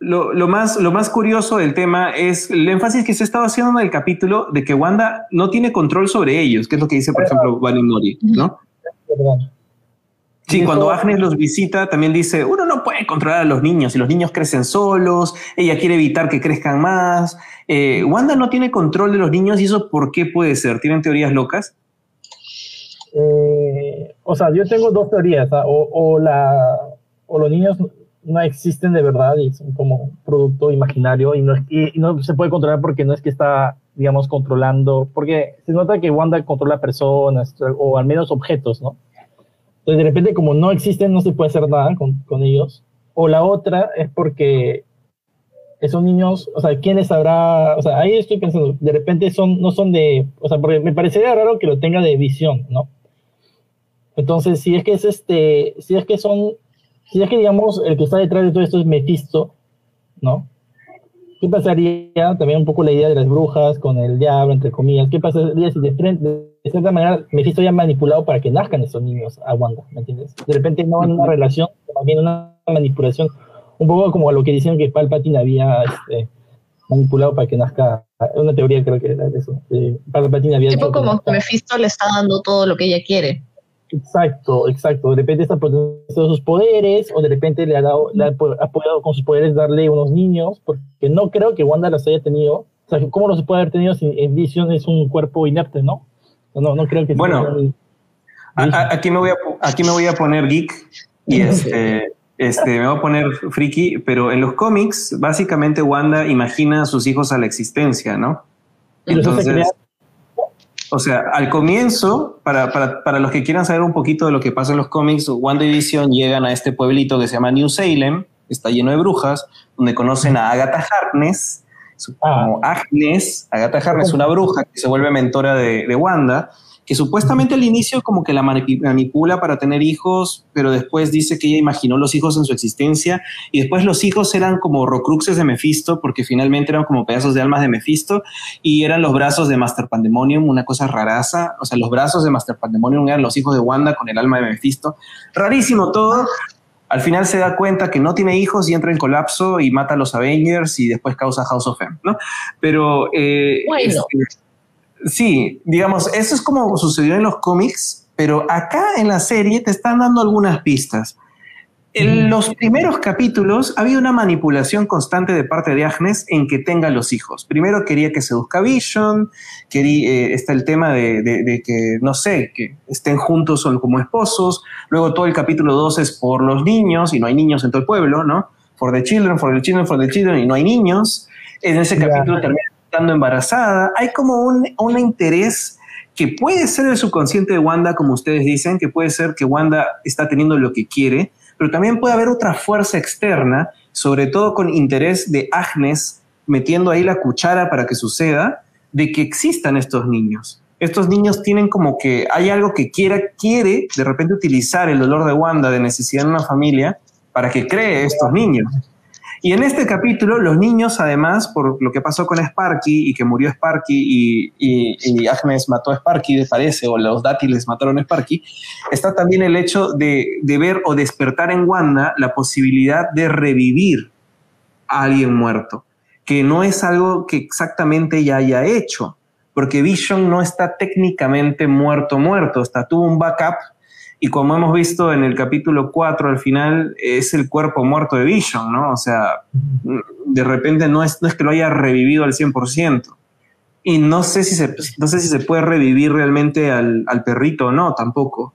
lo, más, lo más curioso del tema es el énfasis que se estaba haciendo en el capítulo de que Wanda no tiene control sobre ellos, que es lo que dice, por ejemplo, Valen Mori, ¿no? Sí, cuando Agnes los visita, también dice, uno no puede controlar a los niños y los niños crecen solos, ella quiere evitar que crezcan más. Eh, Wanda no tiene control de los niños y eso ¿por qué puede ser? ¿Tienen teorías locas? Eh, o sea, yo tengo dos teorías, o, o, la, o los niños no existen de verdad y son como producto imaginario y no, y, no se puede controlar porque no es que está, digamos, controlando, porque se nota que Wanda controla personas o al menos objetos, ¿no? Entonces de repente como no existen no se puede hacer nada con, con ellos. O la otra es porque esos niños, o sea, ¿quiénes habrá? O sea, ahí estoy pensando, de repente son, no son de, o sea, porque me parecería raro que lo tenga de visión, ¿no? Entonces, si es que es este, si es que son si es que, digamos, el que está detrás de todo esto es Mephisto, ¿no? ¿Qué pasaría también un poco la idea de las brujas con el diablo, entre comillas? ¿Qué pasaría si de frente, de cierta manera, Mephisto ya manipulado para que nazcan esos niños a Wanda, ¿me entiendes? De repente no en una relación, también una manipulación, un poco como lo que decían que Palpatine había este, manipulado para que nazca, una teoría creo que era de eso. Palpatine había... Tipo como que Mephisto le está dando todo lo que ella quiere. Exacto, exacto. De repente está potenciando sus poderes, o de repente le ha dado, le ha, podido con sus poderes darle unos niños, porque no creo que Wanda los haya tenido. O sea, ¿cómo los puede haber tenido si en Vision es un cuerpo inerte, no? No, no creo que Bueno, aquí, me voy a, aquí me voy a poner geek y este, este, me voy a poner friki, pero en los cómics, básicamente Wanda imagina a sus hijos a la existencia, ¿no? Entonces, o sea, al comienzo, para, para, para, los que quieran saber un poquito de lo que pasa en los cómics, Wanda y Vision llegan a este pueblito que se llama New Salem, está lleno de brujas, donde conocen a Agatha Harkness, como ah. Agnes. Agatha Harkness, una bruja que se vuelve mentora de, de Wanda, que supuestamente al inicio como que la manipula para tener hijos, pero después dice que ella imaginó los hijos en su existencia y después los hijos eran como rocruxes de Mephisto, porque finalmente eran como pedazos de almas de Mephisto y eran los brazos de Master Pandemonium, una cosa raraza, o sea, los brazos de Master Pandemonium eran los hijos de Wanda con el alma de Mephisto. Rarísimo todo. Al final se da cuenta que no tiene hijos y entra en colapso y mata a los Avengers y después causa House of M, ¿no? Pero... Eh, bueno. Este, Sí, digamos, eso es como sucedió en los cómics, pero acá en la serie te están dando algunas pistas. En los primeros capítulos había una manipulación constante de parte de Agnes en que tenga los hijos. Primero quería que seduzca Vision, quería, eh, está el tema de, que, no sé, que estén juntos como esposos. Luego todo el capítulo 2 es por los niños y no hay niños en todo el pueblo, ¿no? For the children, for the children, for the children y no hay niños. En ese capítulo termina estando embarazada. Hay como un, un interés que puede ser el subconsciente de Wanda, como ustedes dicen, que puede ser que Wanda está teniendo lo que quiere, pero también puede haber otra fuerza externa, sobre todo con interés de Agnes metiendo ahí la cuchara para que suceda, de que existan estos niños. Estos niños tienen como que hay algo que quiera, quiere de repente utilizar el dolor de Wanda de necesidad en una familia para que cree estos niños. Y en este capítulo, los niños, además, por lo que pasó con Sparky y que murió Sparky y, y, Agnes mató a Sparky, parece, o los dátiles mataron a Sparky, está también el hecho de, de ver o despertar en Wanda la posibilidad de revivir a alguien muerto, que no es algo que exactamente ya haya hecho, porque Vision no está técnicamente muerto, muerto, está, tuvo un backup y como hemos visto en el capítulo 4 al final, es el cuerpo muerto de Vision, ¿no? O sea, de repente no es, no es que lo haya revivido al 100%. Y no sé si se, no sé si se puede revivir realmente al, al perrito o no, tampoco.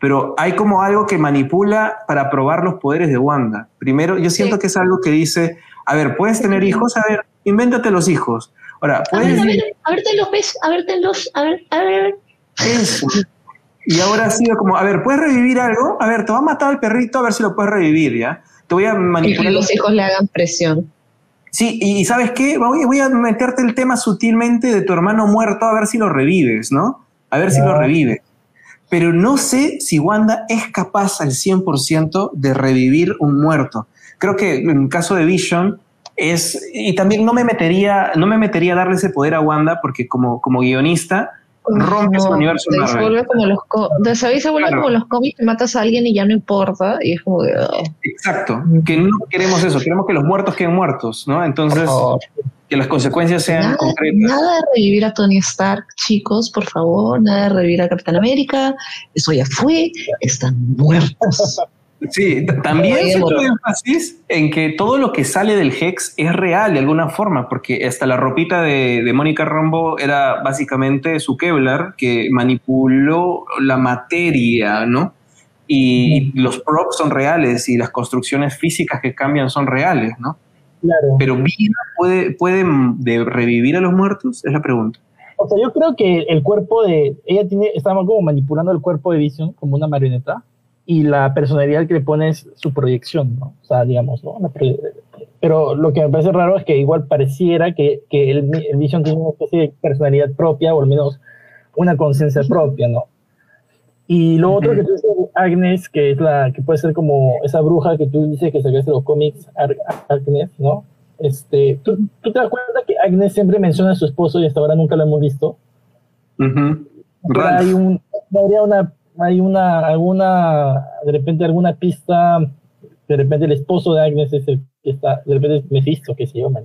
Pero hay como algo que manipula para probar los poderes de Wanda. Primero, yo siento que es algo que dice, a ver, ¿puedes tener hijos? A ver, invéntate los hijos. Ahora, A ver, puedes... a ver, a ver, te los ves, a ver, te los, a ver, a ver. Eso. Y ahora ha sido como, a ver, ¿puedes revivir algo? A ver, te va a matar al perrito, a ver si lo puedes revivir, ¿ya? Te voy a Y que manipular. los hijos le hagan presión. Sí, y ¿sabes qué? Voy, voy a meterte el tema sutilmente de tu hermano muerto a ver si lo revives, ¿no? A ver si lo Ya. revives. Pero no sé si Wanda es capaz al 100% de revivir un muerto. Creo que en caso de Vision es... Y también no me metería, no me metería a darle ese poder a Wanda porque como, como guionista rompe su universo se Marvel. como los se vuelve Claro. como los cómics que matas a alguien y ya no importa y es como de ah, Exacto, que no queremos eso, queremos que los muertos queden muertos, ¿no? Entonces, que las consecuencias sean Nada, concretas. nada de revivir a Tony Stark, chicos, por favor, nada de revivir a Capitán América, eso ya fue, están muertos. Sí, también pone énfasis en que todo lo que sale del Hex es real de alguna forma, porque hasta la ropita de, de Mónica Rambo era básicamente su Kevlar que manipuló la materia, ¿no? Y, y los props son reales y las construcciones físicas que cambian son reales, ¿no? Claro. Pero ¿Vida puede, puede de revivir a los muertos? Es la pregunta. O sea, yo creo que el cuerpo de. Ella tiene. Estaba como manipulando el cuerpo de Vision como una marioneta. Y la personalidad que le pone es su proyección, ¿no? O sea, digamos, ¿no? Pero lo que me parece raro es que igual pareciera que, que el, el Vision tiene una especie de personalidad propia, o al menos una conciencia propia, ¿no? Y lo otro Ujú. que tú dices, Agnes, que es la que puede ser como esa bruja que tú dices que sacaste los cómics, Ar- Agnes, ¿no? Este, ¿tú, ¿Tú te das cuenta que Agnes siempre menciona a su esposo y hasta ahora nunca lo hemos visto? Pero Ralph. hay un habría una hay una alguna de repente alguna pista de repente el esposo de Agnes es el que está de repente es Mephisto que se llama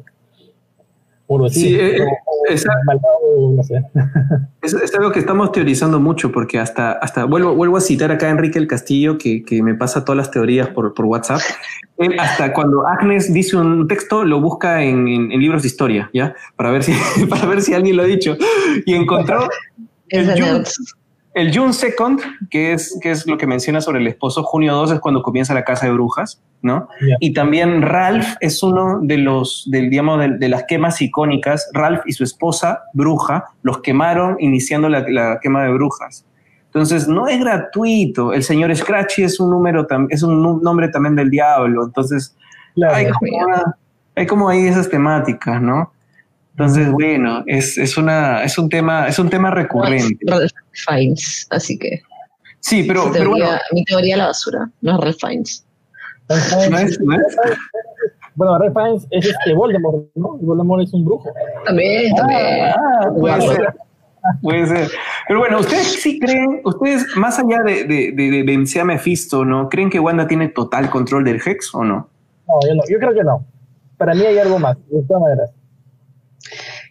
o así, Sí, malvado, no sé Es, es algo que estamos teorizando mucho porque hasta, hasta vuelvo, vuelvo a citar acá a Enrique el Castillo que, que me pasa todas las teorías por, por WhatsApp. Él hasta cuando Agnes dice un texto lo busca en, en- en libros de historia, ¿ya? Para ver, si, para ver si alguien lo ha dicho. Y encontró El. El June Second, que es, que es lo que menciona sobre el esposo. Junio 2 es cuando comienza la casa de brujas, ¿no? Y también Ralph es uno de los, del, digamos, de, de las quemas icónicas. Ralph y su esposa, bruja, los quemaron iniciando la, la quema de brujas. Entonces, no es gratuito. El señor Scratchy es un número, es un nombre también del diablo. Entonces, claro hay como, una- hay como ahí esas temáticas, ¿no? Entonces, bueno, es, es, una, es, un tema, es un tema recurrente. Ralph Fiennes, así que Sí, pero, pero bueno, mi teoría la basura, no es Ralph Fiennes. no es, no es- bueno Red Fiennes es este Voldemort ¿no? Voldemort es un brujo También, también. Ah, puede ser. Puede ser. Pero bueno, ustedes sí creen, ustedes más allá de, de, de, de vencer a Mephisto, ¿no? ¿Creen que Wanda tiene total control del Hex o no? no yo no yo creo que no para mí hay algo más de todas maneras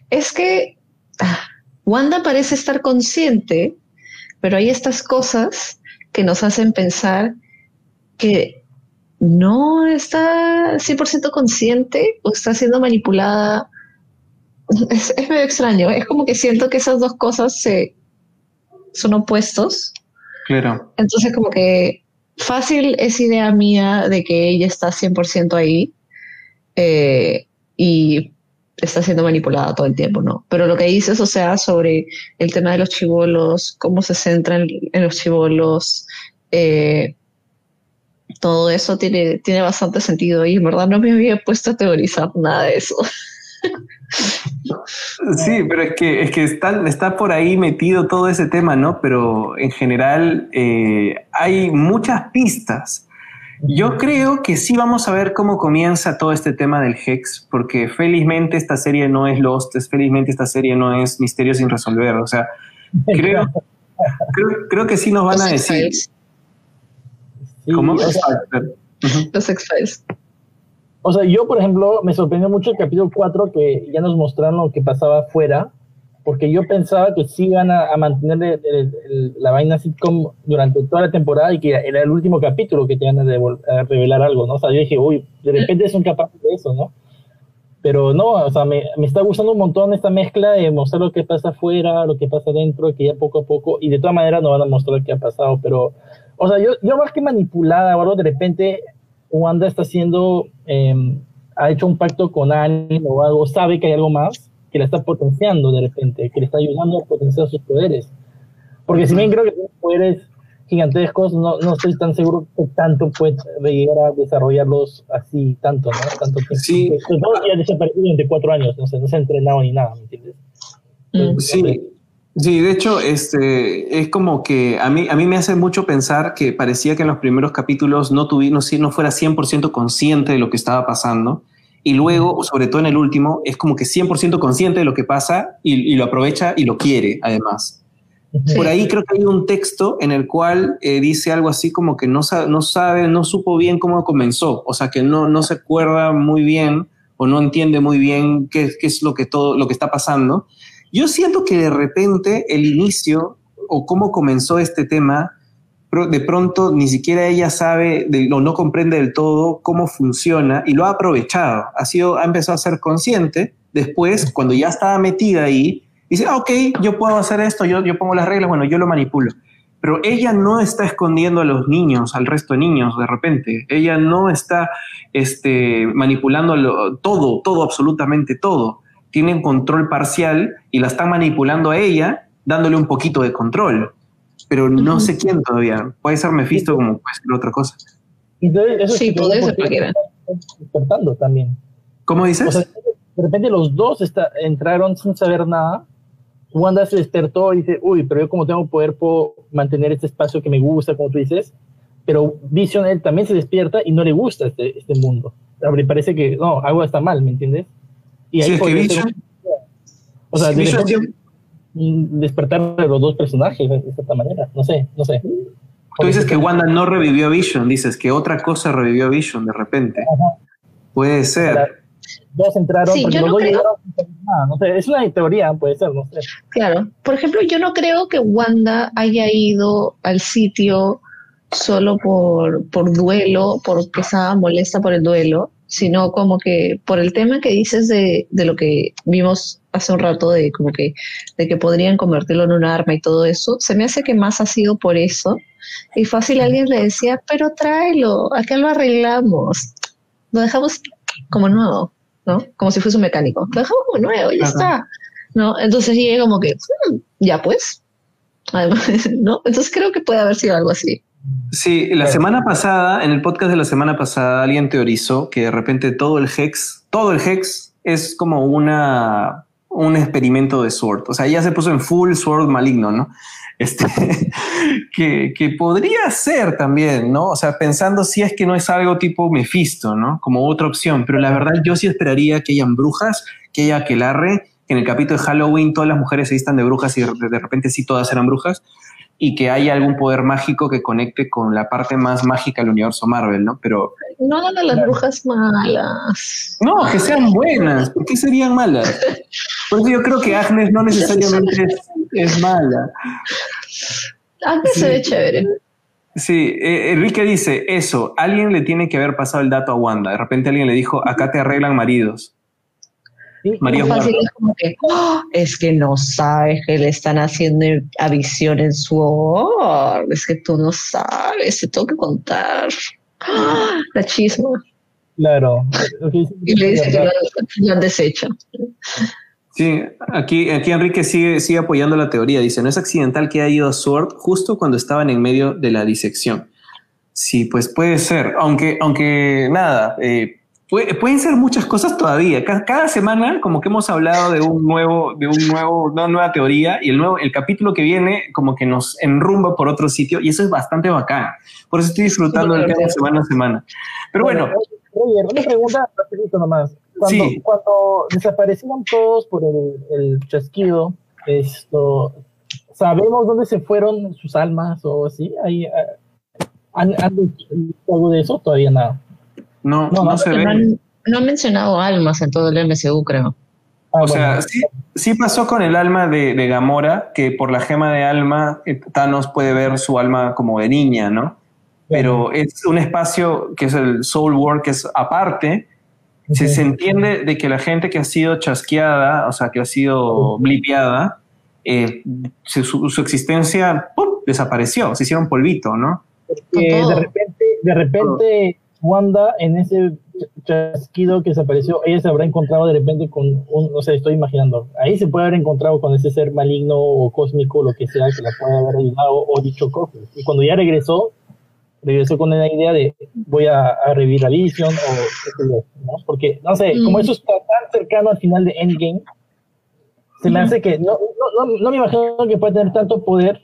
Es que ah, Wanda parece estar consciente, pero hay estas cosas que nos hacen pensar que no está 100% consciente o está siendo manipulada. Es, es medio extraño, es como que siento que esas dos cosas se, son opuestos. Claro. Entonces como que fácil es idea mía de que ella está 100% ahí eh, y está siendo manipulada todo el tiempo, ¿no? Pero lo que dices, o sea, sobre el tema de los chivolos, cómo se centran en los chivolos, eh, todo eso tiene, tiene bastante sentido y en verdad no me había puesto a teorizar nada de eso. Sí, pero es que, es que está, está por ahí metido todo ese tema, ¿no? Pero en general eh, hay muchas pistas. Yo creo que sí vamos a ver cómo comienza todo este tema del Hex, porque felizmente esta serie no es Lost, felizmente esta serie no es Misterio sin resolver. O sea, creo, creo, creo que sí nos van Los a decir. Sí, ¿Cómo? o sea. Los X-Files. O sea, yo, por ejemplo, me sorprendió mucho el capítulo 4 que ya nos mostraron lo que pasaba afuera, porque yo pensaba que sí iban a, a mantener el- el- el- la vaina sitcom durante toda la temporada y que era el último capítulo que te iban a, revelar algo, ¿no? O sea, yo dije, uy, de repente son capaces de eso, ¿no? Pero no, o sea, me, me, está gustando un montón esta mezcla de mostrar lo que pasa afuera, lo que pasa adentro, que ya poco a poco, y de todas maneras no van a mostrar que ha pasado, pero, o sea, yo, yo más que manipulada o algo, de repente Wanda está haciendo, eh, ha hecho un pacto con alguien o algo, sabe que hay algo más, que la está potenciando de repente, que le está ayudando a potenciar sus poderes. Porque si bien creo que tiene poderes gigantescos, no, no estoy tan seguro que tanto puede llegar a desarrollarlos así, tanto, ¿no? Tanto tiempo. Sí. Pues no, ya desaparecido durante cuatro años, no sé, no se ha entrenado ni nada, ¿me entiendes? Mm. Sí. Sí, de hecho, este, es como que a mí, a mí me hace mucho pensar que parecía que en los primeros capítulos no, tuvimos, no, no fuera 100% consciente de lo que estaba pasando. Y luego, sobre todo en el último, es como que 100% consciente de lo que pasa y, y, lo aprovecha y lo quiere, además. Sí. Por ahí creo que hay un texto en el cual eh, dice algo así como que no, sabe, no sabe, no supo bien cómo comenzó, o sea, que no, no se acuerda muy bien o no entiende muy bien qué, qué es lo que, todo, lo que está pasando. Yo siento que de repente el inicio o cómo comenzó este tema, de pronto ni siquiera ella sabe de, o no comprende del todo cómo funciona y lo ha aprovechado. Ha, sido, ha empezado a ser consciente. Después, cuando ya estaba metida ahí, dice, ah, ok, yo puedo hacer esto, yo, yo pongo las reglas, bueno, yo lo manipulo. Pero ella no está escondiendo a los niños, al resto de niños, de repente. Ella no está este, manipulando lo, todo, todo, absolutamente todo tienen control parcial y la están manipulando a ella, dándole un poquito de control. Pero no uh -huh. sé quién todavía. Puede ser Mephisto como puede ser otra cosa. Entonces, eso sí, puede ser cualquiera. Despertando también. ¿Cómo dices? O sea, de repente los dos está, entraron sin saber nada. Wanda se despertó y dice, uy, pero yo como tengo poder puedo mantener este espacio que me gusta, como tú dices. Pero Vision, él también se despierta y no le gusta este, este mundo. Me parece que, no, algo está mal, ¿me entiendes? Y ahí sí, es que Vision, o sea, sí, Vision repente, despertar de los dos personajes de esta manera. No sé, no sé. Tú dices que Wanda no revivió a Vision, dices que otra cosa revivió a Vision de repente. Ajá. Puede ser. Dos entraron, Sí, yo no creo- llegaron nada, no sé, es una teoría, puede ser, no sé. Claro. Por ejemplo, yo no creo que Wanda haya ido al sitio solo por, por duelo, porque estaba molesta por el duelo, sino como que por el tema que dices de, de lo que vimos hace un rato, de como que, de que podrían convertirlo en un arma y todo eso, se me hace que más ha sido por eso. Y fácil alguien le decía, pero tráelo, acá lo arreglamos. Lo dejamos como nuevo, ¿no? Como si fuese un mecánico. Lo dejamos como nuevo, ya Ajá. está. ¿No? Entonces llegué como que, "Hmm, ya pues. Además, ¿no? Entonces creo que puede haber sido algo así. Sí, la semana pasada, en el podcast de la semana pasada, alguien teorizó que de repente todo el Hex, todo el Hex es como una, un experimento de Sword. O sea, ya se puso en full Sword maligno, ¿no? Este, que, que podría ser también, ¿no? O sea, pensando si es que no es algo tipo Mephisto, ¿no? Como otra opción. Pero la verdad, yo sí esperaría que hayan brujas, que haya aquelarre, que en el capítulo de Halloween todas las mujeres se vistan de brujas y de repente sí todas eran brujas y que haya algún poder mágico que conecte con la parte más mágica del universo Marvel, ¿no? Pero No hagan a las brujas malas. no, que sean buenas. ¿Por qué serían malas? Por eso yo creo que Agnes no necesariamente es, es mala. Agnes Sí. se ve chévere. Sí, eh, Enrique dice eso. Alguien le tiene que haber pasado el dato a Wanda. De repente alguien le dijo, acá te arreglan maridos. Sí, María Muy fácil, es como que, "Oh, es que no sabes que le están haciendo a visión en su hogar. Es que tú no sabes, te tengo que contar. ¡Ah! La chisma. Claro. Y le dice que lo, han deshecho. Sí, aquí, aquí Enrique sigue, sigue apoyando la teoría. Dice, no es accidental que haya ido a Sword justo cuando estaban en medio de la disección. Sí, pues puede ser. Aunque, aunque nada, eh, pueden ser muchas cosas todavía. Ca- Cada, semana como que hemos hablado de un nuevo, de un nuevo, una nueva teoría y el nuevo, el capítulo que viene como que nos enrumba por otro sitio y eso es bastante bacán. Por eso estoy disfrutando Sí, porque- semana a semana. Pero bueno, Roger, una pregunta rapidito nomás. Cuando, Sí. cuando desaparecieron todos por el, el chasquido, esto, ¿sabemos dónde se fueron sus almas o así? ¿Hay, ah, ¿Han, han dicho algo de eso? Todavía nada. No, No, se No ve. han, no han mencionado almas en todo el MCU, creo. Ah, O sea, bueno. sí, sí pasó con el alma de, de Gamora, que por la gema de alma, eh, Thanos puede ver su alma como de niña, ¿no? Pero es un espacio que es el Soul World, que es aparte, se, se, entiende de que la gente que ha sido chasqueada, o sea, que ha sido blipeada, eh, su, su, existencia ¡pum! desapareció, se hicieron polvito, ¿no? de repente, de repente Wanda en ese chasquido que desapareció, ella se habrá encontrado de repente con un, no sé, estoy imaginando, ahí se puede haber encontrado con ese ser maligno o cósmico, lo que sea, que la pueda haber ayudado o dicho cosas. Y cuando ya regresó, regresó con la idea de voy a, a revivir a Vision o ¿no? Porque, no sé, como mm. eso está tan cercano al final de Endgame, se me hace que no, no, no, no me imagino que pueda tener tanto poder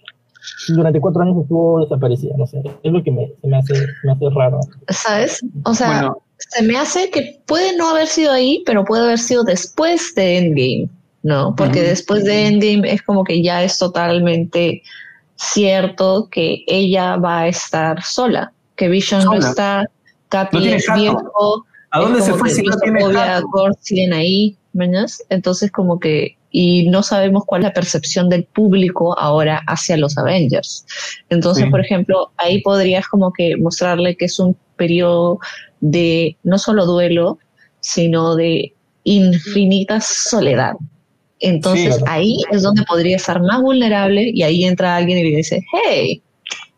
durante cuatro años estuvo desaparecida, no sé, es lo que me, se me, hace, me hace raro. ¿Sabes? O sea, se me hace que puede no haber sido ahí, pero puede haber sido después de Endgame, ¿no? Porque después de Endgame es como que ya es totalmente cierto que ella va a estar sola, que Vision no está, Capi es viejo. ¿A dónde se fue si no tiene ahí, Entonces como que y no sabemos cuál es la percepción del público ahora hacia los Avengers. Entonces, por ejemplo, ahí podrías como que mostrarle que es un periodo de no solo duelo, sino de infinita soledad. Entonces ahí es donde podría estar más vulnerable y ahí entra alguien y le dice, hey,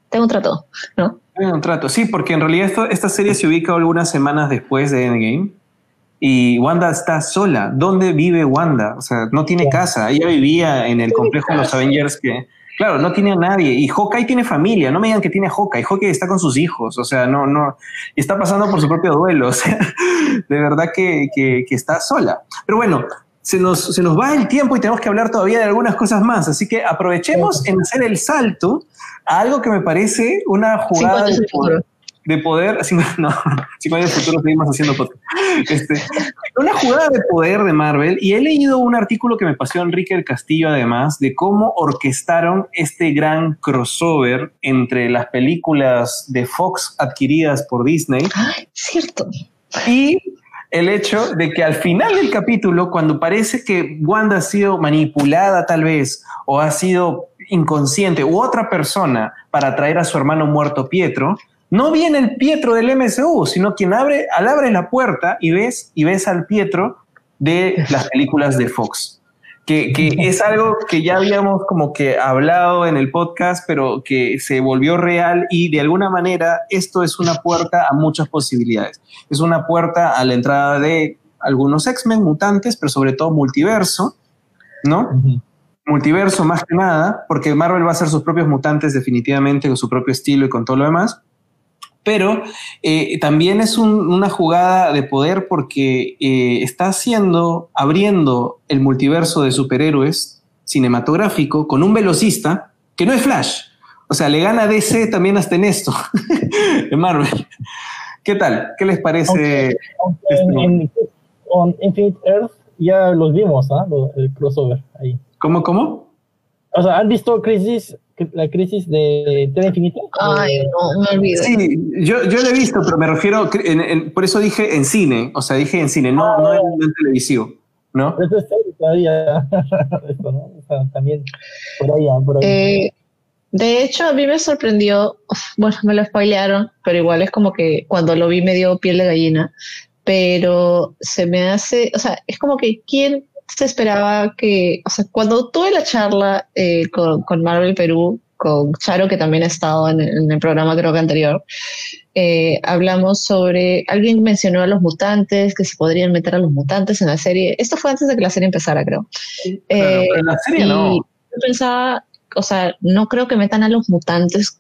tengo un trato, ¿no? Tengo un trato, sí, porque en realidad esto, esta serie se ubica algunas semanas después de Endgame y Wanda está sola. ¿Dónde vive Wanda? O sea, no tiene casa. Ella vivía en el complejo de los Avengers que, claro, no tiene a nadie. Y Hawkeye tiene familia. No me digan que tiene Hawkeye. Hawkeye está con sus hijos. O sea, no, no. Está pasando por su propio duelo. O sea, de verdad que, que, que está sola. Pero bueno, se nos, se nos, va el tiempo y tenemos que hablar todavía de algunas cosas más. Así que aprovechemos en hacer el salto a algo que me parece una jugada de poder, no, cinco años futuro seguimos haciendo podcast. Este, una jugada de poder de Marvel y he leído un artículo que me pasó Enrique el Castillo además de cómo orquestaron este gran crossover entre las películas de Fox adquiridas por Disney. Cierto. Y el hecho de que al final del capítulo, cuando parece que Wanda ha sido manipulada tal vez o ha sido inconsciente u otra persona para traer a su hermano muerto Pietro, no viene el Pietro del MCU, sino quien abre, al abre la puerta y ves, y ves al Pietro de las películas de Fox. Que, que, es algo que ya habíamos como que hablado en el podcast, pero que se volvió real y de alguna manera esto es una puerta a muchas posibilidades. Es una puerta a la entrada de algunos X-Men mutantes, pero sobre todo multiverso, ¿no? Multiverso más que nada, porque Marvel va a hacer sus propios mutantes definitivamente con su propio estilo y con todo lo demás pero eh, también es una jugada de poder porque eh, está haciendo, abriendo el multiverso de superhéroes cinematográfico con un velocista que no es Flash. O sea, le gana DC también hasta en esto, de Marvel. ¿Qué tal? ¿Qué les parece? en, Infinite Earth ya los vimos, ¿ah? El crossover ahí. ¿Cómo, cómo? O sea, ¿han visto Crisis la crisis de Tierra Infinita? Ay, no, me olvidé. Sí, yo, yo lo he visto, pero me refiero, por eso dije en cine, o sea, dije en cine, no, no, en, televisivo, ¿no? Eso es todavía, esto, ¿no? O sea, también, por allá, por ahí. Eh, de hecho, a mí me sorprendió, bueno, me lo spoilearon, pero igual es como que cuando lo vi me dio piel de gallina, pero se me hace, o sea, es como que quién se esperaba que, o sea, cuando tuve la charla eh, con, con, Marvel Perú, con Charo, que también ha estado en, el programa creo que anterior, eh, hablamos sobre, alguien mencionó a los mutantes, que se podrían meter a los mutantes en la serie. Esto fue antes de que la serie empezara, creo. Eh, en la serie no. Yo pensaba, o sea, no creo que metan a los mutantes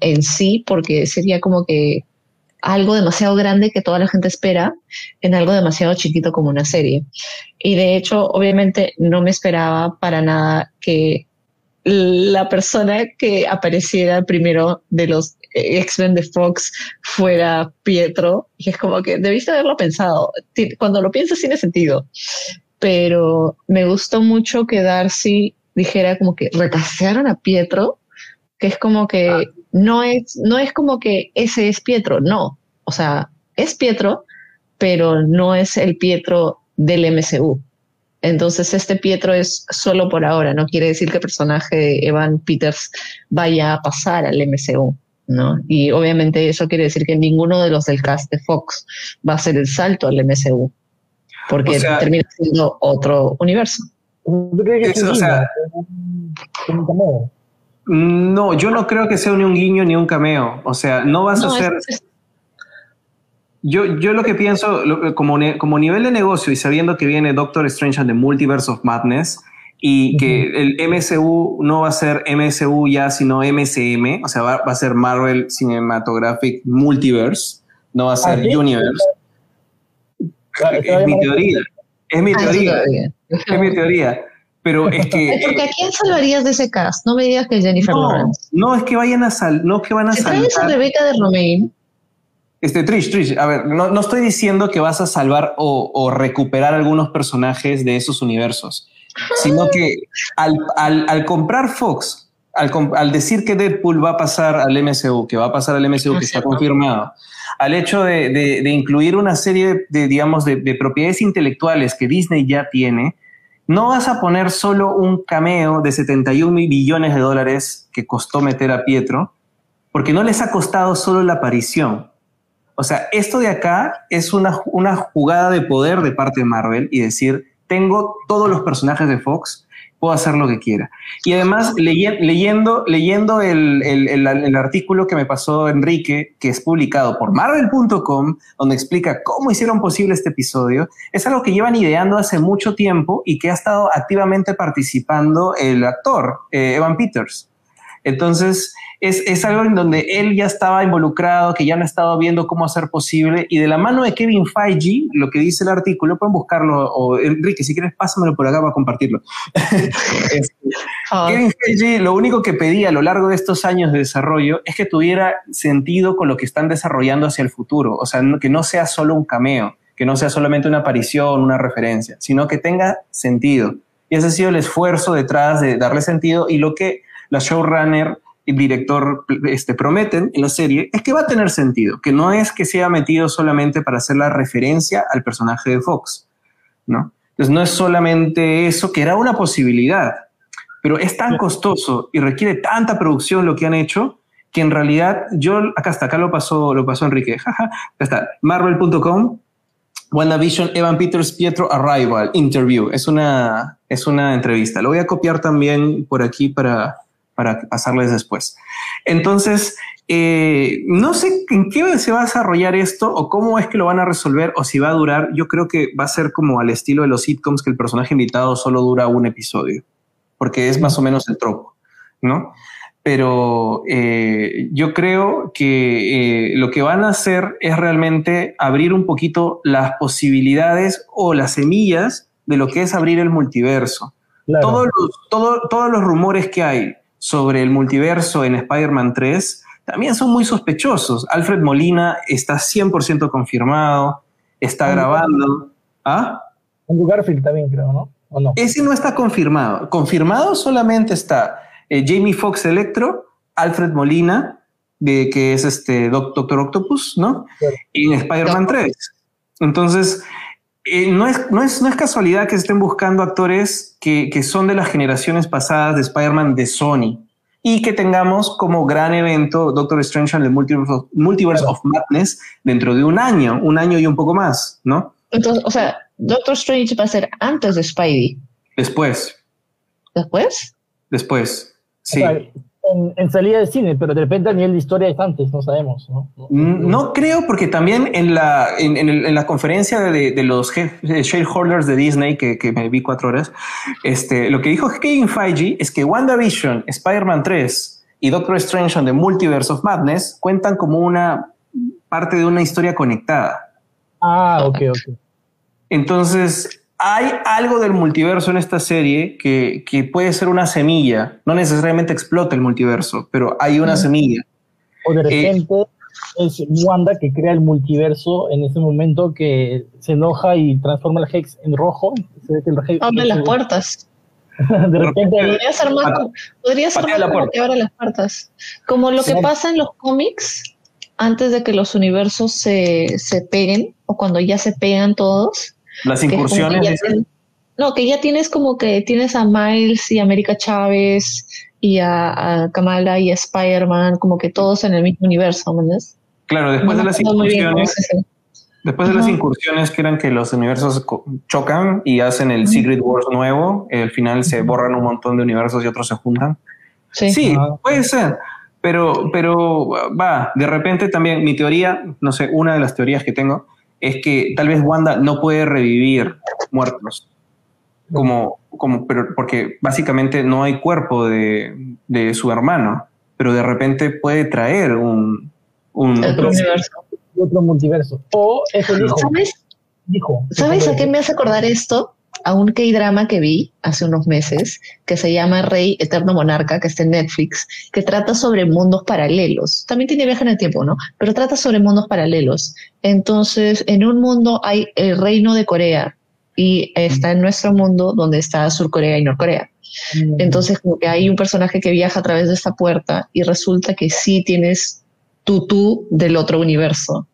en sí, porque sería como que algo demasiado grande que toda la gente espera en algo demasiado chiquito como una serie. Y de hecho, obviamente no me esperaba para nada que la persona que apareciera primero de los X-Men de Fox fuera Pietro. Y es como que debiste haberlo pensado. Cuando lo piensas tiene sentido. Pero me gustó mucho que Darcy dijera como que recasearon a Pietro, que es como que ah no es, no es como que ese es Pietro, no. O sea, es Pietro, pero no es el Pietro del MCU. Entonces, este Pietro es solo por ahora, no quiere decir que el personaje de Evan Peters vaya a pasar al MCU, ¿no? Y obviamente eso quiere decir que ninguno de los del cast de Fox va a hacer el salto al MCU, porque termina siendo otro universo. No, yo no creo que sea ni un guiño ni un cameo. O sea, no vas a hacer... Yo, yo lo que pienso, como, como nivel de negocio y sabiendo que viene Doctor Strange and the Multiverse of Madness y que el MCU no va a ser MCU ya, sino MCM, o sea, va, a ser Marvel Cinematographic Multiverse, no va a ser ah, Universe. Es mi teoría. Es mi teoría. Es mi teoría. Pero es que. Porque ¿a quién salvarías de ese cast? No me digas que Jennifer Lawrence. No, es que vayan a sal, no que van a salvar. a Rebeca de Romaine? Este, Trish, Trish, a ver, no, estoy diciendo que vas a salvar o, recuperar algunos personajes de esos universos, sino que al, comprar Fox, al, decir que Deadpool va a pasar al MCU, que va a pasar al MCU, que está confirmado, al hecho de, incluir una serie de, digamos, de, propiedades intelectuales que Disney ya tiene, no vas a poner solo un cameo de 71 billones de dólares que costó meter a Pietro, porque no les ha costado solo la aparición. O sea, esto de acá es una, una jugada de poder de parte de Marvel y decir, tengo todos los personajes de Fox, puedo hacer lo que quiera. Y además, leyendo, leyendo el, el, el, artículo que me pasó Enrique, que es publicado por marvel.com, donde explica cómo hicieron posible este episodio, es algo que llevan ideando hace mucho tiempo y que ha estado activamente participando el actor, eh, Evan Peters. Entonces, es, algo en donde él ya estaba involucrado, que ya no estado viendo cómo hacer posible, y de la mano de Kevin Feige, lo que dice el artículo, pueden buscarlo, o Enrique, si quieres, pásamelo por acá para compartirlo. Ah. Kevin Feige lo único que pedía a lo largo de estos años de desarrollo es que tuviera sentido con lo que están desarrollando hacia el futuro, o sea, que no sea solo un cameo, que no sea solamente una aparición, una referencia, sino que tenga sentido. Y ese ha sido el esfuerzo detrás de darle sentido y lo que la showrunner el director este, prometen en la serie es que va a tener sentido, que no es que sea metido solamente para hacer la referencia al personaje de Fox, ¿no? Entonces no es solamente eso, que era una posibilidad, pero es tan costoso y requiere tanta producción lo que han hecho que en realidad yo acá hasta acá lo pasó lo pasó Enrique, jaja, está marvel.com WandaVision Evan Peters Pietro Arrival Interview es una es una entrevista. Lo voy a copiar también por aquí para para pasarles después. Entonces, eh, no sé en qué se va a desarrollar esto o cómo es que lo van a resolver o si va a durar. Yo creo que va a ser como al estilo de los sitcoms que el personaje invitado solo dura un episodio, porque es más o menos el tropo, ¿no? Pero eh, yo creo que eh, lo que van a hacer es realmente abrir un poquito las posibilidades o las semillas de lo que es abrir el multiverso. Todos, los, todos los rumores que hay sobre el multiverso en Spider-Man 3 también son muy sospechosos. Alfred Molina está 100% confirmado, está grabando. ¿Ah? Andrew Garfield también creo, ¿no? ¿O no? Ese no está confirmado. Confirmado solamente está eh, Jamie Foxx Electro, Alfred Molina, de, que es este Doctor Octopus, ¿no? Y en Spider-Man 3. Entonces, eh, no, es, no, es, no es casualidad que estén buscando actores que, que son de las generaciones pasadas de Spider-Man de Sony y que tengamos como gran evento Doctor Strange and the Multiverse, of, Madness dentro de un año, un año y un poco más, ¿no? Entonces, o sea, Doctor Strange va a ser antes de Spidey. Después. ¿Después? Después, sí en, salida de cine, pero de repente a nivel de historia es antes, no sabemos. No, no creo, porque también en la, en, en la conferencia de, de los shareholders de Disney, que, que, me vi cuatro horas, este, lo que dijo Kevin Feige es que WandaVision, Spider-Man 3 y Doctor Strange on the Multiverse of Madness cuentan como una parte de una historia conectada. Ah, ok, ok. Entonces, hay algo del multiverso en esta serie que, puede ser una semilla. No necesariamente explota el multiverso, pero hay una semilla. O de eh, repente es Wanda que crea el multiverso en ese momento que se enoja y transforma el Hex en rojo. Abre las puertas. de repente podría ser más, podría ser más como que abre las puertas. Como lo que pasa en los cómics antes de que los universos se, se peguen o cuando ya se pegan todos las incursiones. no, que ya tienes como que tienes a Miles y a América Chávez y a, Kamala y a Spider-Man, como que todos en el mismo universo, ¿me Claro, después de las incursiones. Después de las incursiones que eran que los universos chocan y hacen el Secret Wars nuevo, al final se borran un montón de universos y otros se juntan. Sí, sí puede ser. Pero, pero va, de repente también mi teoría, no sé, una de las teorías que tengo es que tal vez Wanda no puede revivir muertos. Como, como, pero porque básicamente no hay cuerpo de, de su hermano, pero de repente puede traer un, un otro, universo. otro multiverso. O ¿Sabes? Dijo, ¿Sabes a qué me hace acordar esto? A un K-drama que vi hace unos meses que se llama Rey Eterno Monarca, que está en Netflix, que trata sobre mundos paralelos. También tiene viaje en el tiempo, ¿no? Pero trata sobre mundos paralelos. Entonces, en un mundo hay el reino de Corea y está en nuestro mundo donde está Surcorea y Norcorea. Mm. Entonces, como que hay un personaje que viaja a través de esta puerta y resulta que sí tienes tu tú del otro universo.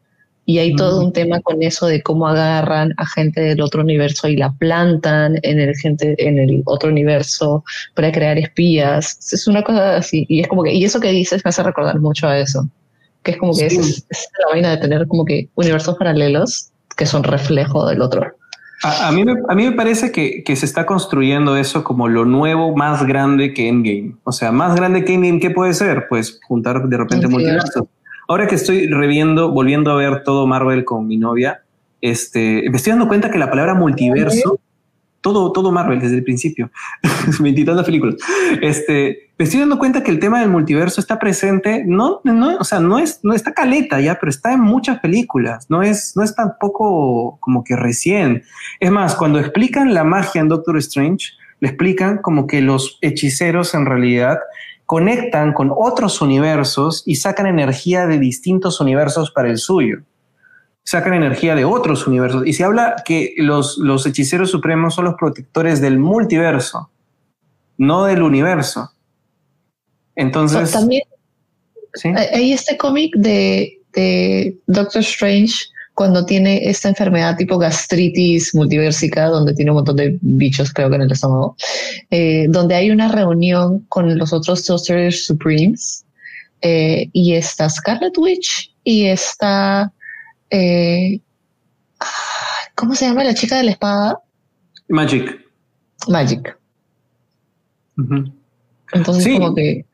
Y hay todo un tema con eso de cómo agarran a gente del otro universo y la plantan en el gente en el otro universo para crear espías. Es una cosa así. Y es como que, y eso que dices me hace recordar mucho a eso. Que es como que es, la vaina de tener como que universos paralelos que son reflejo del otro. A, mí, me, a mí me parece que, que, se está construyendo eso como lo nuevo más grande que Endgame. O sea, más grande que Endgame, ¿qué puede ser? Pues juntar de repente multiversos ahora que estoy reviendo, volviendo a ver todo Marvel con mi novia, este, me estoy dando cuenta que la palabra multiverso, todo, todo Marvel desde el principio, veintitantas películas, este, me estoy dando cuenta que el tema del multiverso está presente, no, no, o sea, no es, no está caleta ya, pero está en muchas películas, no es, no es tampoco como que recién. Es más, cuando explican la magia en Doctor Strange, le explican como que los hechiceros en realidad conectan con otros universos y sacan energía de distintos universos para el suyo. Sacan energía de otros universos. Y se habla que los, los hechiceros supremos son los protectores del multiverso, no del universo. Entonces... También hay este cómic de, de Doctor Strange cuando tiene esta enfermedad tipo gastritis multiversica, donde tiene un montón de bichos, creo que en el estómago, eh, donde hay una reunión con los otros Sorcerers Supremes, eh, y está Scarlet Witch y está. Eh, ¿Cómo se llama la chica de la espada? Magic. Magic. Entonces, como que.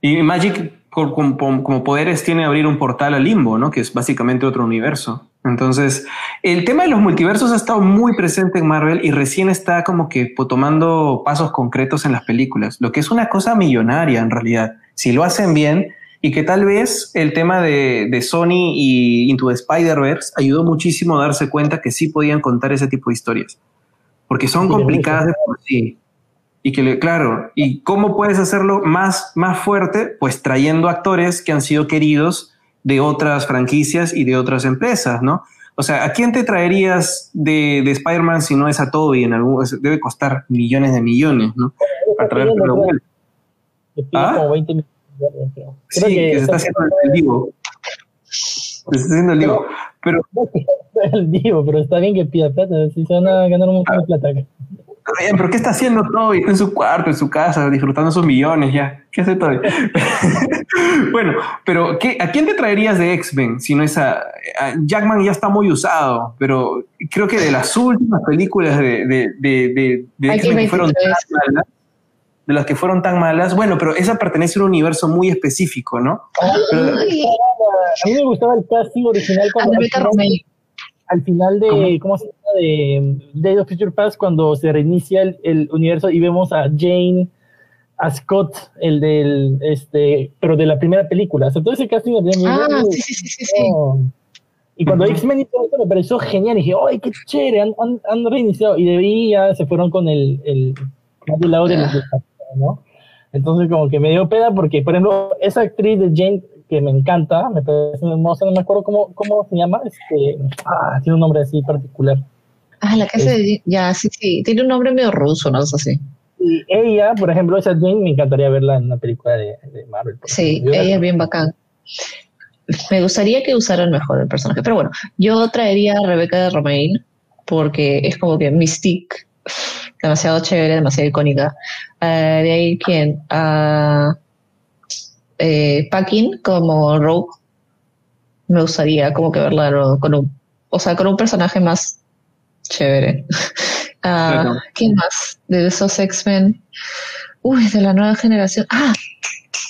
Y Magic como, poderes tiene abrir un portal al limbo, ¿no? Que es básicamente otro universo. Entonces, el tema de los multiversos ha estado muy presente en Marvel y recién está como que tomando pasos concretos en las películas, lo que es una cosa millonaria en realidad. Si lo hacen bien y que tal vez el tema de, de Sony y Into the Spider-Verse ayudó muchísimo a darse cuenta que sí podían contar ese tipo de historias, porque son complicadas de por sí. Y que, claro, ¿y cómo puedes hacerlo más, más fuerte? Pues trayendo actores que han sido queridos de otras franquicias y de otras empresas, ¿no? O sea, ¿a quién te traerías de, de Spider-Man si no es a Toby? En algún, debe costar millones de millones, ¿no? Para vuelta. ¿Ah? Como 20 millones, Sí, que, se está haciendo el vivo. Se está haciendo el vivo. Pero, el vivo, pero está bien que pida plata, si se van a ganar un montón de plata pero ¿qué está haciendo Toby? Está en su cuarto, en su casa, disfrutando sus millones ya. ¿Qué hace Toby? bueno, pero ¿qué, ¿a quién te traerías de X-Men? Si no es a, Jackman ya está muy usado, pero creo que de las últimas películas de, de, de, de, X-Men que fueron tan malas, de las que fueron tan malas, bueno, pero esa pertenece a un universo muy específico, ¿no? a mí me gustaba el casting original cuando al final de, ¿cómo, se llama? De Day of Future Past, cuando se reinicia el, universo y vemos a Jane, a Scott, el del, este, pero de la primera película. O sea, todo ese casting Ah, sí, sí, sí, sí. Y cuando X-Men hizo esto me pareció genial. Y dije, ¡ay, qué chévere! Han, han, reiniciado. Y de ahí ya se fueron con el, el más del lado de los ¿no? Entonces, como que me dio pena porque, por ejemplo, esa actriz de Jane que me encanta, me parece hermosa, no me acuerdo cómo, cómo se llama, este, ah, tiene un nombre así particular. Ah, la casa de, ya, sí, sí, tiene un nombre medio ruso, no es así. Y ella, por ejemplo, esa Jane, me encantaría verla en una película de, Marvel. Sí, ella es bien bacán. Me gustaría que usaran mejor el personaje, pero bueno, yo traería a Rebeca de Romain porque es como que Mystique, demasiado chévere, demasiado icónica. Uh, de ahí, ¿quién? Uh, eh, Packing como Rogue. Me gustaría como que verla con un o sea, con un personaje más chévere. Ah, ¿Quién más de esos X-Men? Uy, de la nueva generación. Ah,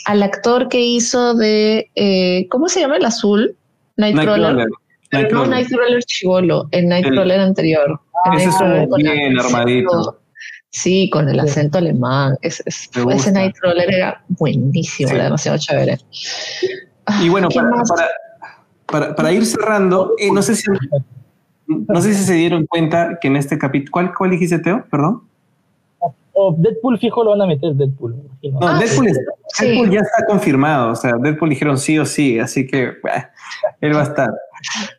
al actor que hizo de, eh, ¿cómo se llama el azul? Nightcrawler. Night no Nightcrawler chivolo, el Nightcrawler anterior. ese es bien armadito. Sí, con el acento alemán. ese Nightcrawler era buenísimo, era demasiado chévere. y bueno, para, para, para, ir cerrando, eh, no sé si no sé si se dieron cuenta que en este capítulo. ¿Cuál, cuál dijiste, Teo? Perdón. Oh, Deadpool fijo lo van a meter, Deadpool. No, ah, Deadpool, ya está confirmado. O sea, Deadpool dijeron sí o sí, así que él va a estar.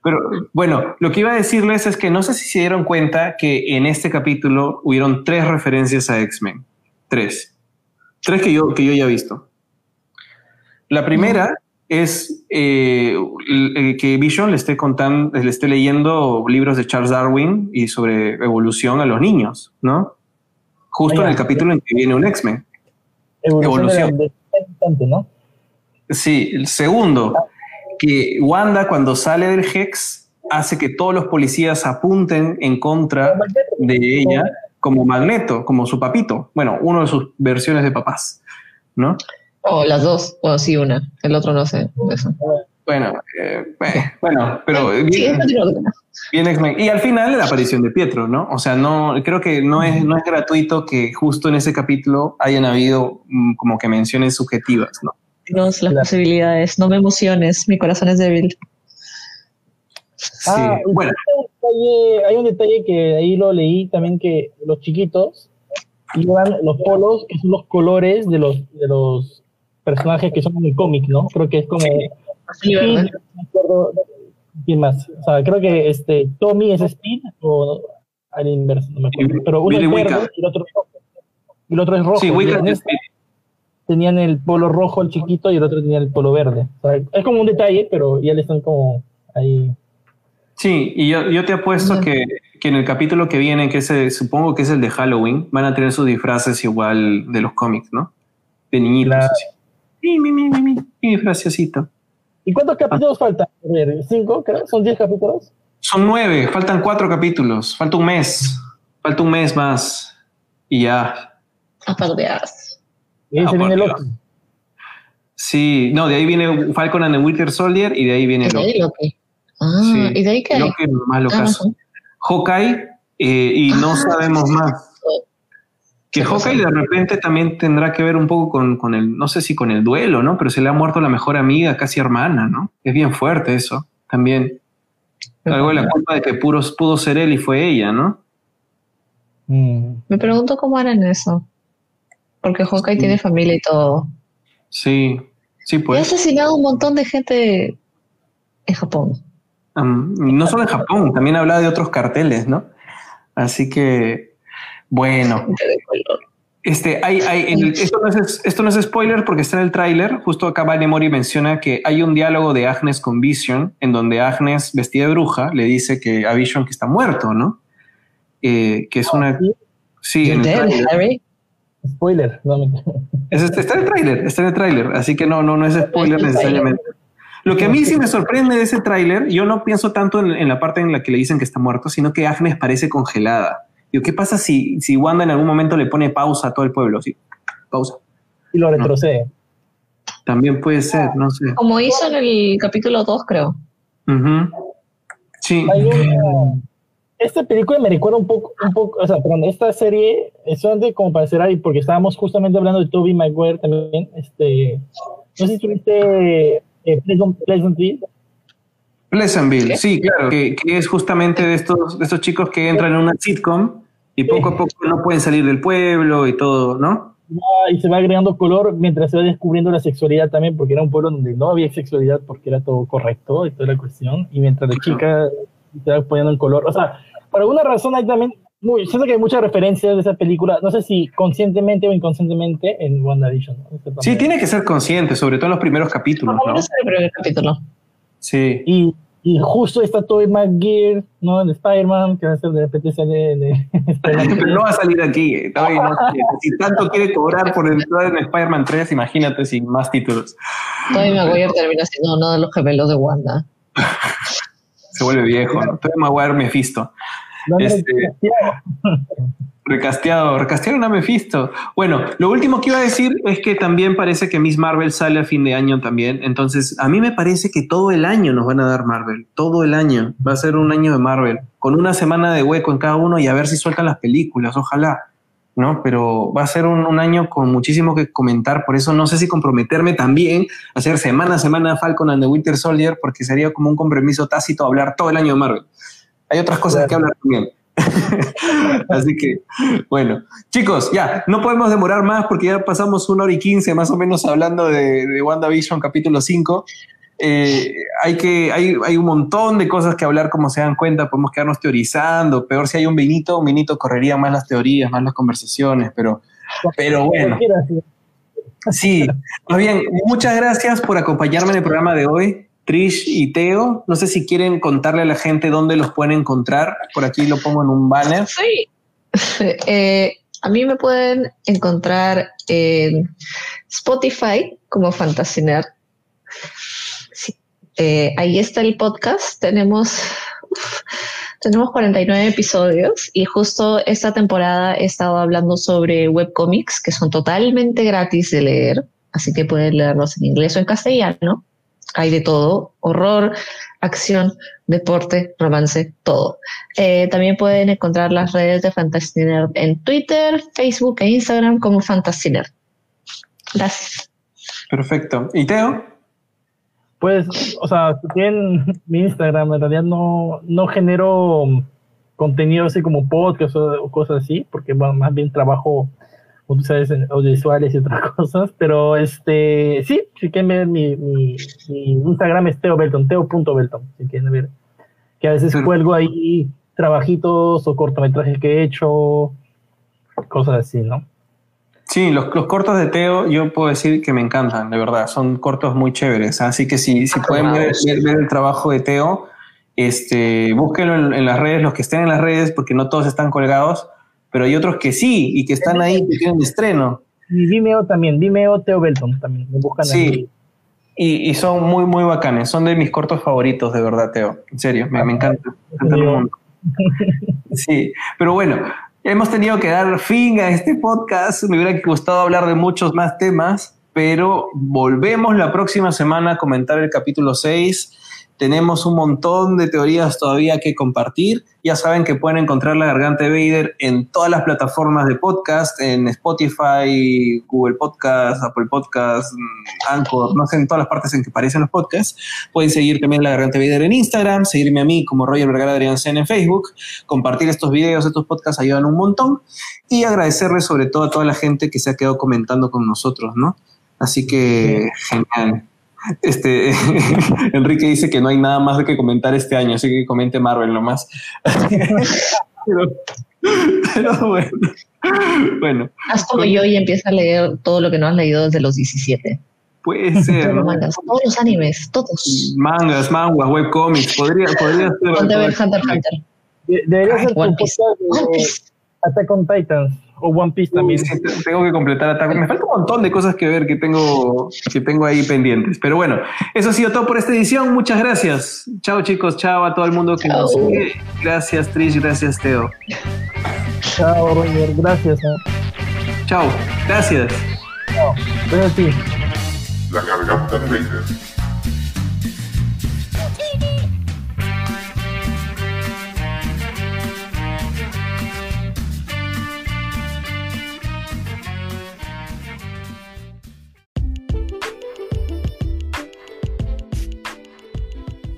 Pero bueno, lo que iba a decirles es que no sé si se dieron cuenta que en este capítulo hubieron tres referencias a X-Men. Tres. Tres que yo, que yo ya he visto. La primera es eh, que Vision le esté contando, le esté leyendo libros de Charles Darwin y sobre evolución a los niños, ¿no? Justo en el capítulo en que viene un X-Men. Evolución. ¿no? Sí, el segundo, que Wanda cuando sale del Hex hace que todos los policías apunten en contra de ella como Magneto, como su papito. Bueno, uno de sus versiones de papás, ¿no? O las dos, o sí, una. El otro no sé. Bueno, eh, bueno, pero bien, Y al final la aparición de Pietro, ¿no? O sea, no creo que no es, no es gratuito que justo en ese capítulo hayan habido mm, como que menciones subjetivas, ¿no? las posibilidades, no me emociones, mi corazón es débil. Sí, ah, bueno. Hay un, detalle, que ahí lo leí también que los chiquitos llevan los polos, que son los colores de los, de los personajes que son en el cómic, ¿no? Creo que es como... Sí, no me acuerdo quién más. O sea, creo que este Tommy es Speed o al inverso, no me acuerdo. Pero uno es verde y el otro, y el otro es rojo. Sí, Wicca es Speed. Tenían el polo rojo el chiquito y el otro tenía el polo verde. O sea, es como un detalle, pero ya le están como ahí. Sí, y yo, yo te apuesto que, que, en el capítulo que viene, que ese, supongo que es el de Halloween, van a tener sus disfraces igual de los cómics, ¿no? De niñitos. Mi, mi, mi, mi, mi, graciosito. ¿Y cuántos capítulos faltan? ¿Cinco, creo? ¿Son diez capítulos? Son nueve, faltan cuatro capítulos. Falta un mes. Falta un mes más. Y ya. Apardeas. Y ahí se viene Loki. Sí, no, de ahí viene Falcon and the Winter Soldier y de ahí viene Loki. Ah, ¿y de ahí qué? Loki más lo ah, Hawkeye eh, y no sabemos más. Que Hawkeye de repente también tendrá que ver un poco con, con, el, no sé si con el duelo, ¿no? Pero se le ha muerto la mejor amiga, casi hermana, ¿no? Es bien fuerte eso, también. Algo de la culpa de que puros, pudo ser él y fue ella, ¿no? Mm. Me pregunto cómo harán eso. Porque Hawkeye tiene familia y todo. Sí, sí, pues. Y ha asesinado un montón de gente en Japón. no solo en Japón, también habla de otros carteles, ¿no? Así que bueno. Este, hay, hay, esto, no es, esto, no es, spoiler porque está en el tráiler. Justo acá Vane Mori menciona que hay un diálogo de Agnes con Vision en donde Agnes, vestida de bruja, le dice que a Vision que está muerto, ¿no? Eh, que es una... Sí, en el Spoiler, está en el tráiler, está en el tráiler, así que no, no, no es spoiler necesariamente. Lo que a mí sí me sorprende de ese tráiler, yo no pienso tanto en, en, la parte en la que le dicen que está muerto, sino que Agnes parece congelada. ¿Qué pasa si, si Wanda en algún momento le pone pausa a todo el pueblo? Sí, pausa. Y lo retrocede. También puede ser, no sé. Como hizo en el capítulo 2, creo. Sí. esta película me recuerda un poco, un poco, o sea, perdón, esta serie es solamente como para hacer ahí, porque estábamos justamente hablando de Toby Maguire también, este, no sé si tuviste eh, Pleasantville. Pleasantville, sí, claro, que, que, es justamente de estos, de estos chicos que entran en una sitcom y poco a poco no pueden salir del pueblo y todo, ¿no? y se va agregando color mientras se va descubriendo la sexualidad también, porque era un pueblo donde no había sexualidad porque era todo correcto y toda la cuestión. Y mientras la chica se va poniendo el color. O sea, por alguna razón hay también. Muy, siento que hay muchas referencias de esa película, no sé si conscientemente o inconscientemente en WandaVision. ¿no? Sí, tiene que ser consciente, sobre todo en los primeros capítulos. ¿no? el primer capítulo. Sí. Y y justo está Tobey Maguire, ¿no? En Spider-Man, que va a ser de repente sale de, Pero no va a salir aquí. No, si tanto quiere cobrar por entrar en Spider-Man 3, imagínate sin más títulos. Tobey Maguire termina siendo uno de los gemelos de Wanda. se vuelve viejo. ¿no? Tobey Maguire Mephisto. Este, recasteado, recastearon a Mephisto. Bueno, lo último que iba a decir es que también parece que Miss Marvel sale a fin de año también. Entonces, a mí me parece que todo el año nos van a dar Marvel. Todo el año. Va a ser un año de Marvel. Con una semana de hueco en cada uno y a ver si sueltan las películas. Ojalá. ¿no? Pero va a ser un, un, año con muchísimo que comentar, por eso no sé si comprometerme también a hacer semana a semana Falcon and the Winter Soldier, porque sería como un compromiso tácito hablar todo el año de Marvel. Hay otras cosas claro. que hablar también. Así que, bueno, chicos, ya, no podemos demorar más porque ya pasamos una hora y quince más o menos hablando de, de WandaVision capítulo 5. Eh, hay, que, hay, hay un montón de cosas que hablar, como se dan cuenta, podemos quedarnos teorizando, peor si hay un vinito, un vinito correría más las teorías, más las conversaciones, pero, pero bueno. Sí, más bien, muchas gracias por acompañarme en el programa de hoy, Trish y Teo. No sé si quieren contarle a la gente dónde los pueden encontrar, por aquí lo pongo en un banner. Sí, eh, a mí me pueden encontrar en Spotify como Fantasiner eh, ahí está el podcast. Tenemos, uf, tenemos 49 episodios y justo esta temporada he estado hablando sobre webcomics que son totalmente gratis de leer, así que pueden leerlos en inglés o en castellano. Hay de todo, horror, acción, deporte, romance, todo. Eh, también pueden encontrar las redes de Fantasy en Twitter, Facebook e Instagram como Fantasy Gracias. Perfecto. ¿Y Teo? Pues, o sea, tienen mi Instagram, en realidad no, no genero contenido así como podcast o, o cosas así, porque bueno, más bien trabajo, en audiovisuales y otras cosas, pero este, sí, si quieren ver mi, mi, mi Instagram es teobelton, teo.belton, si quieren ver, que a veces cuelgo ahí trabajitos o cortometrajes que he hecho, cosas así, ¿no? Sí, los, los, cortos de Teo yo puedo decir que me encantan, de verdad, son cortos muy chéveres, así que si, si pueden ver, ver, ver, el trabajo de Teo, este, búsquenlo en, en, las redes, los que estén en las redes, porque no todos están colgados, pero hay otros que sí, y que están ahí, que tienen estreno. Y Vimeo también, Vimeo Teo Belton también, me buscan sí. ahí. Y, y, son muy, muy bacanes, son de mis cortos favoritos, de verdad, Teo, en serio, me, me encanta. Sí, pero bueno, Hemos tenido que dar fin a este podcast. Me hubiera gustado hablar de muchos más temas, pero volvemos la próxima semana a comentar el capítulo 6. Tenemos un montón de teorías todavía que compartir. Ya saben que pueden encontrar La Garganta de Vader en todas las plataformas de podcast, en Spotify, Google Podcast, Apple Podcast, Anchor, no sé, en todas las partes en que aparecen los podcasts. Pueden seguir también La Garganta de Vader en Instagram, seguirme a mí como Roger Vergara Adrián Sen en Facebook, compartir estos videos, estos podcasts ayudan un montón y agradecerles sobre todo a toda la gente que se ha quedado comentando con nosotros, ¿no? Así que genial. Este, Enrique dice que no hay nada más de que comentar este año, así que comente Marvel nomás. pero, pero, bueno. bueno. Haz como yo y empieza a leer todo lo que no has leído desde los 17. Puede ser. Todos, mangas, todos los animes, todos. Mangas, manguas, webcomics. Podría, podría ser. Hunter Hunter. De, debería ser One Piece. Attack on Titans o One Piece también. Sí, tengo que completar Attack. Me falta un montón de cosas que ver que tengo, que tengo ahí pendientes. Pero bueno, eso ha sido todo por esta edición. Muchas gracias. Chao chicos, chao a todo el mundo que chao. nos sigue. Gracias Trish, gracias Teo. Chao Roger, gracias. ¿eh? Chao, gracias. Chao, gracias a ti. La garganta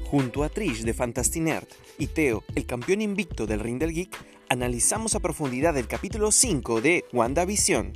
Junto a Trish de Fantastinerd y Teo, el campeón invicto del Ring del Geek, analizamos a profundidad el capítulo 5 de WandaVision.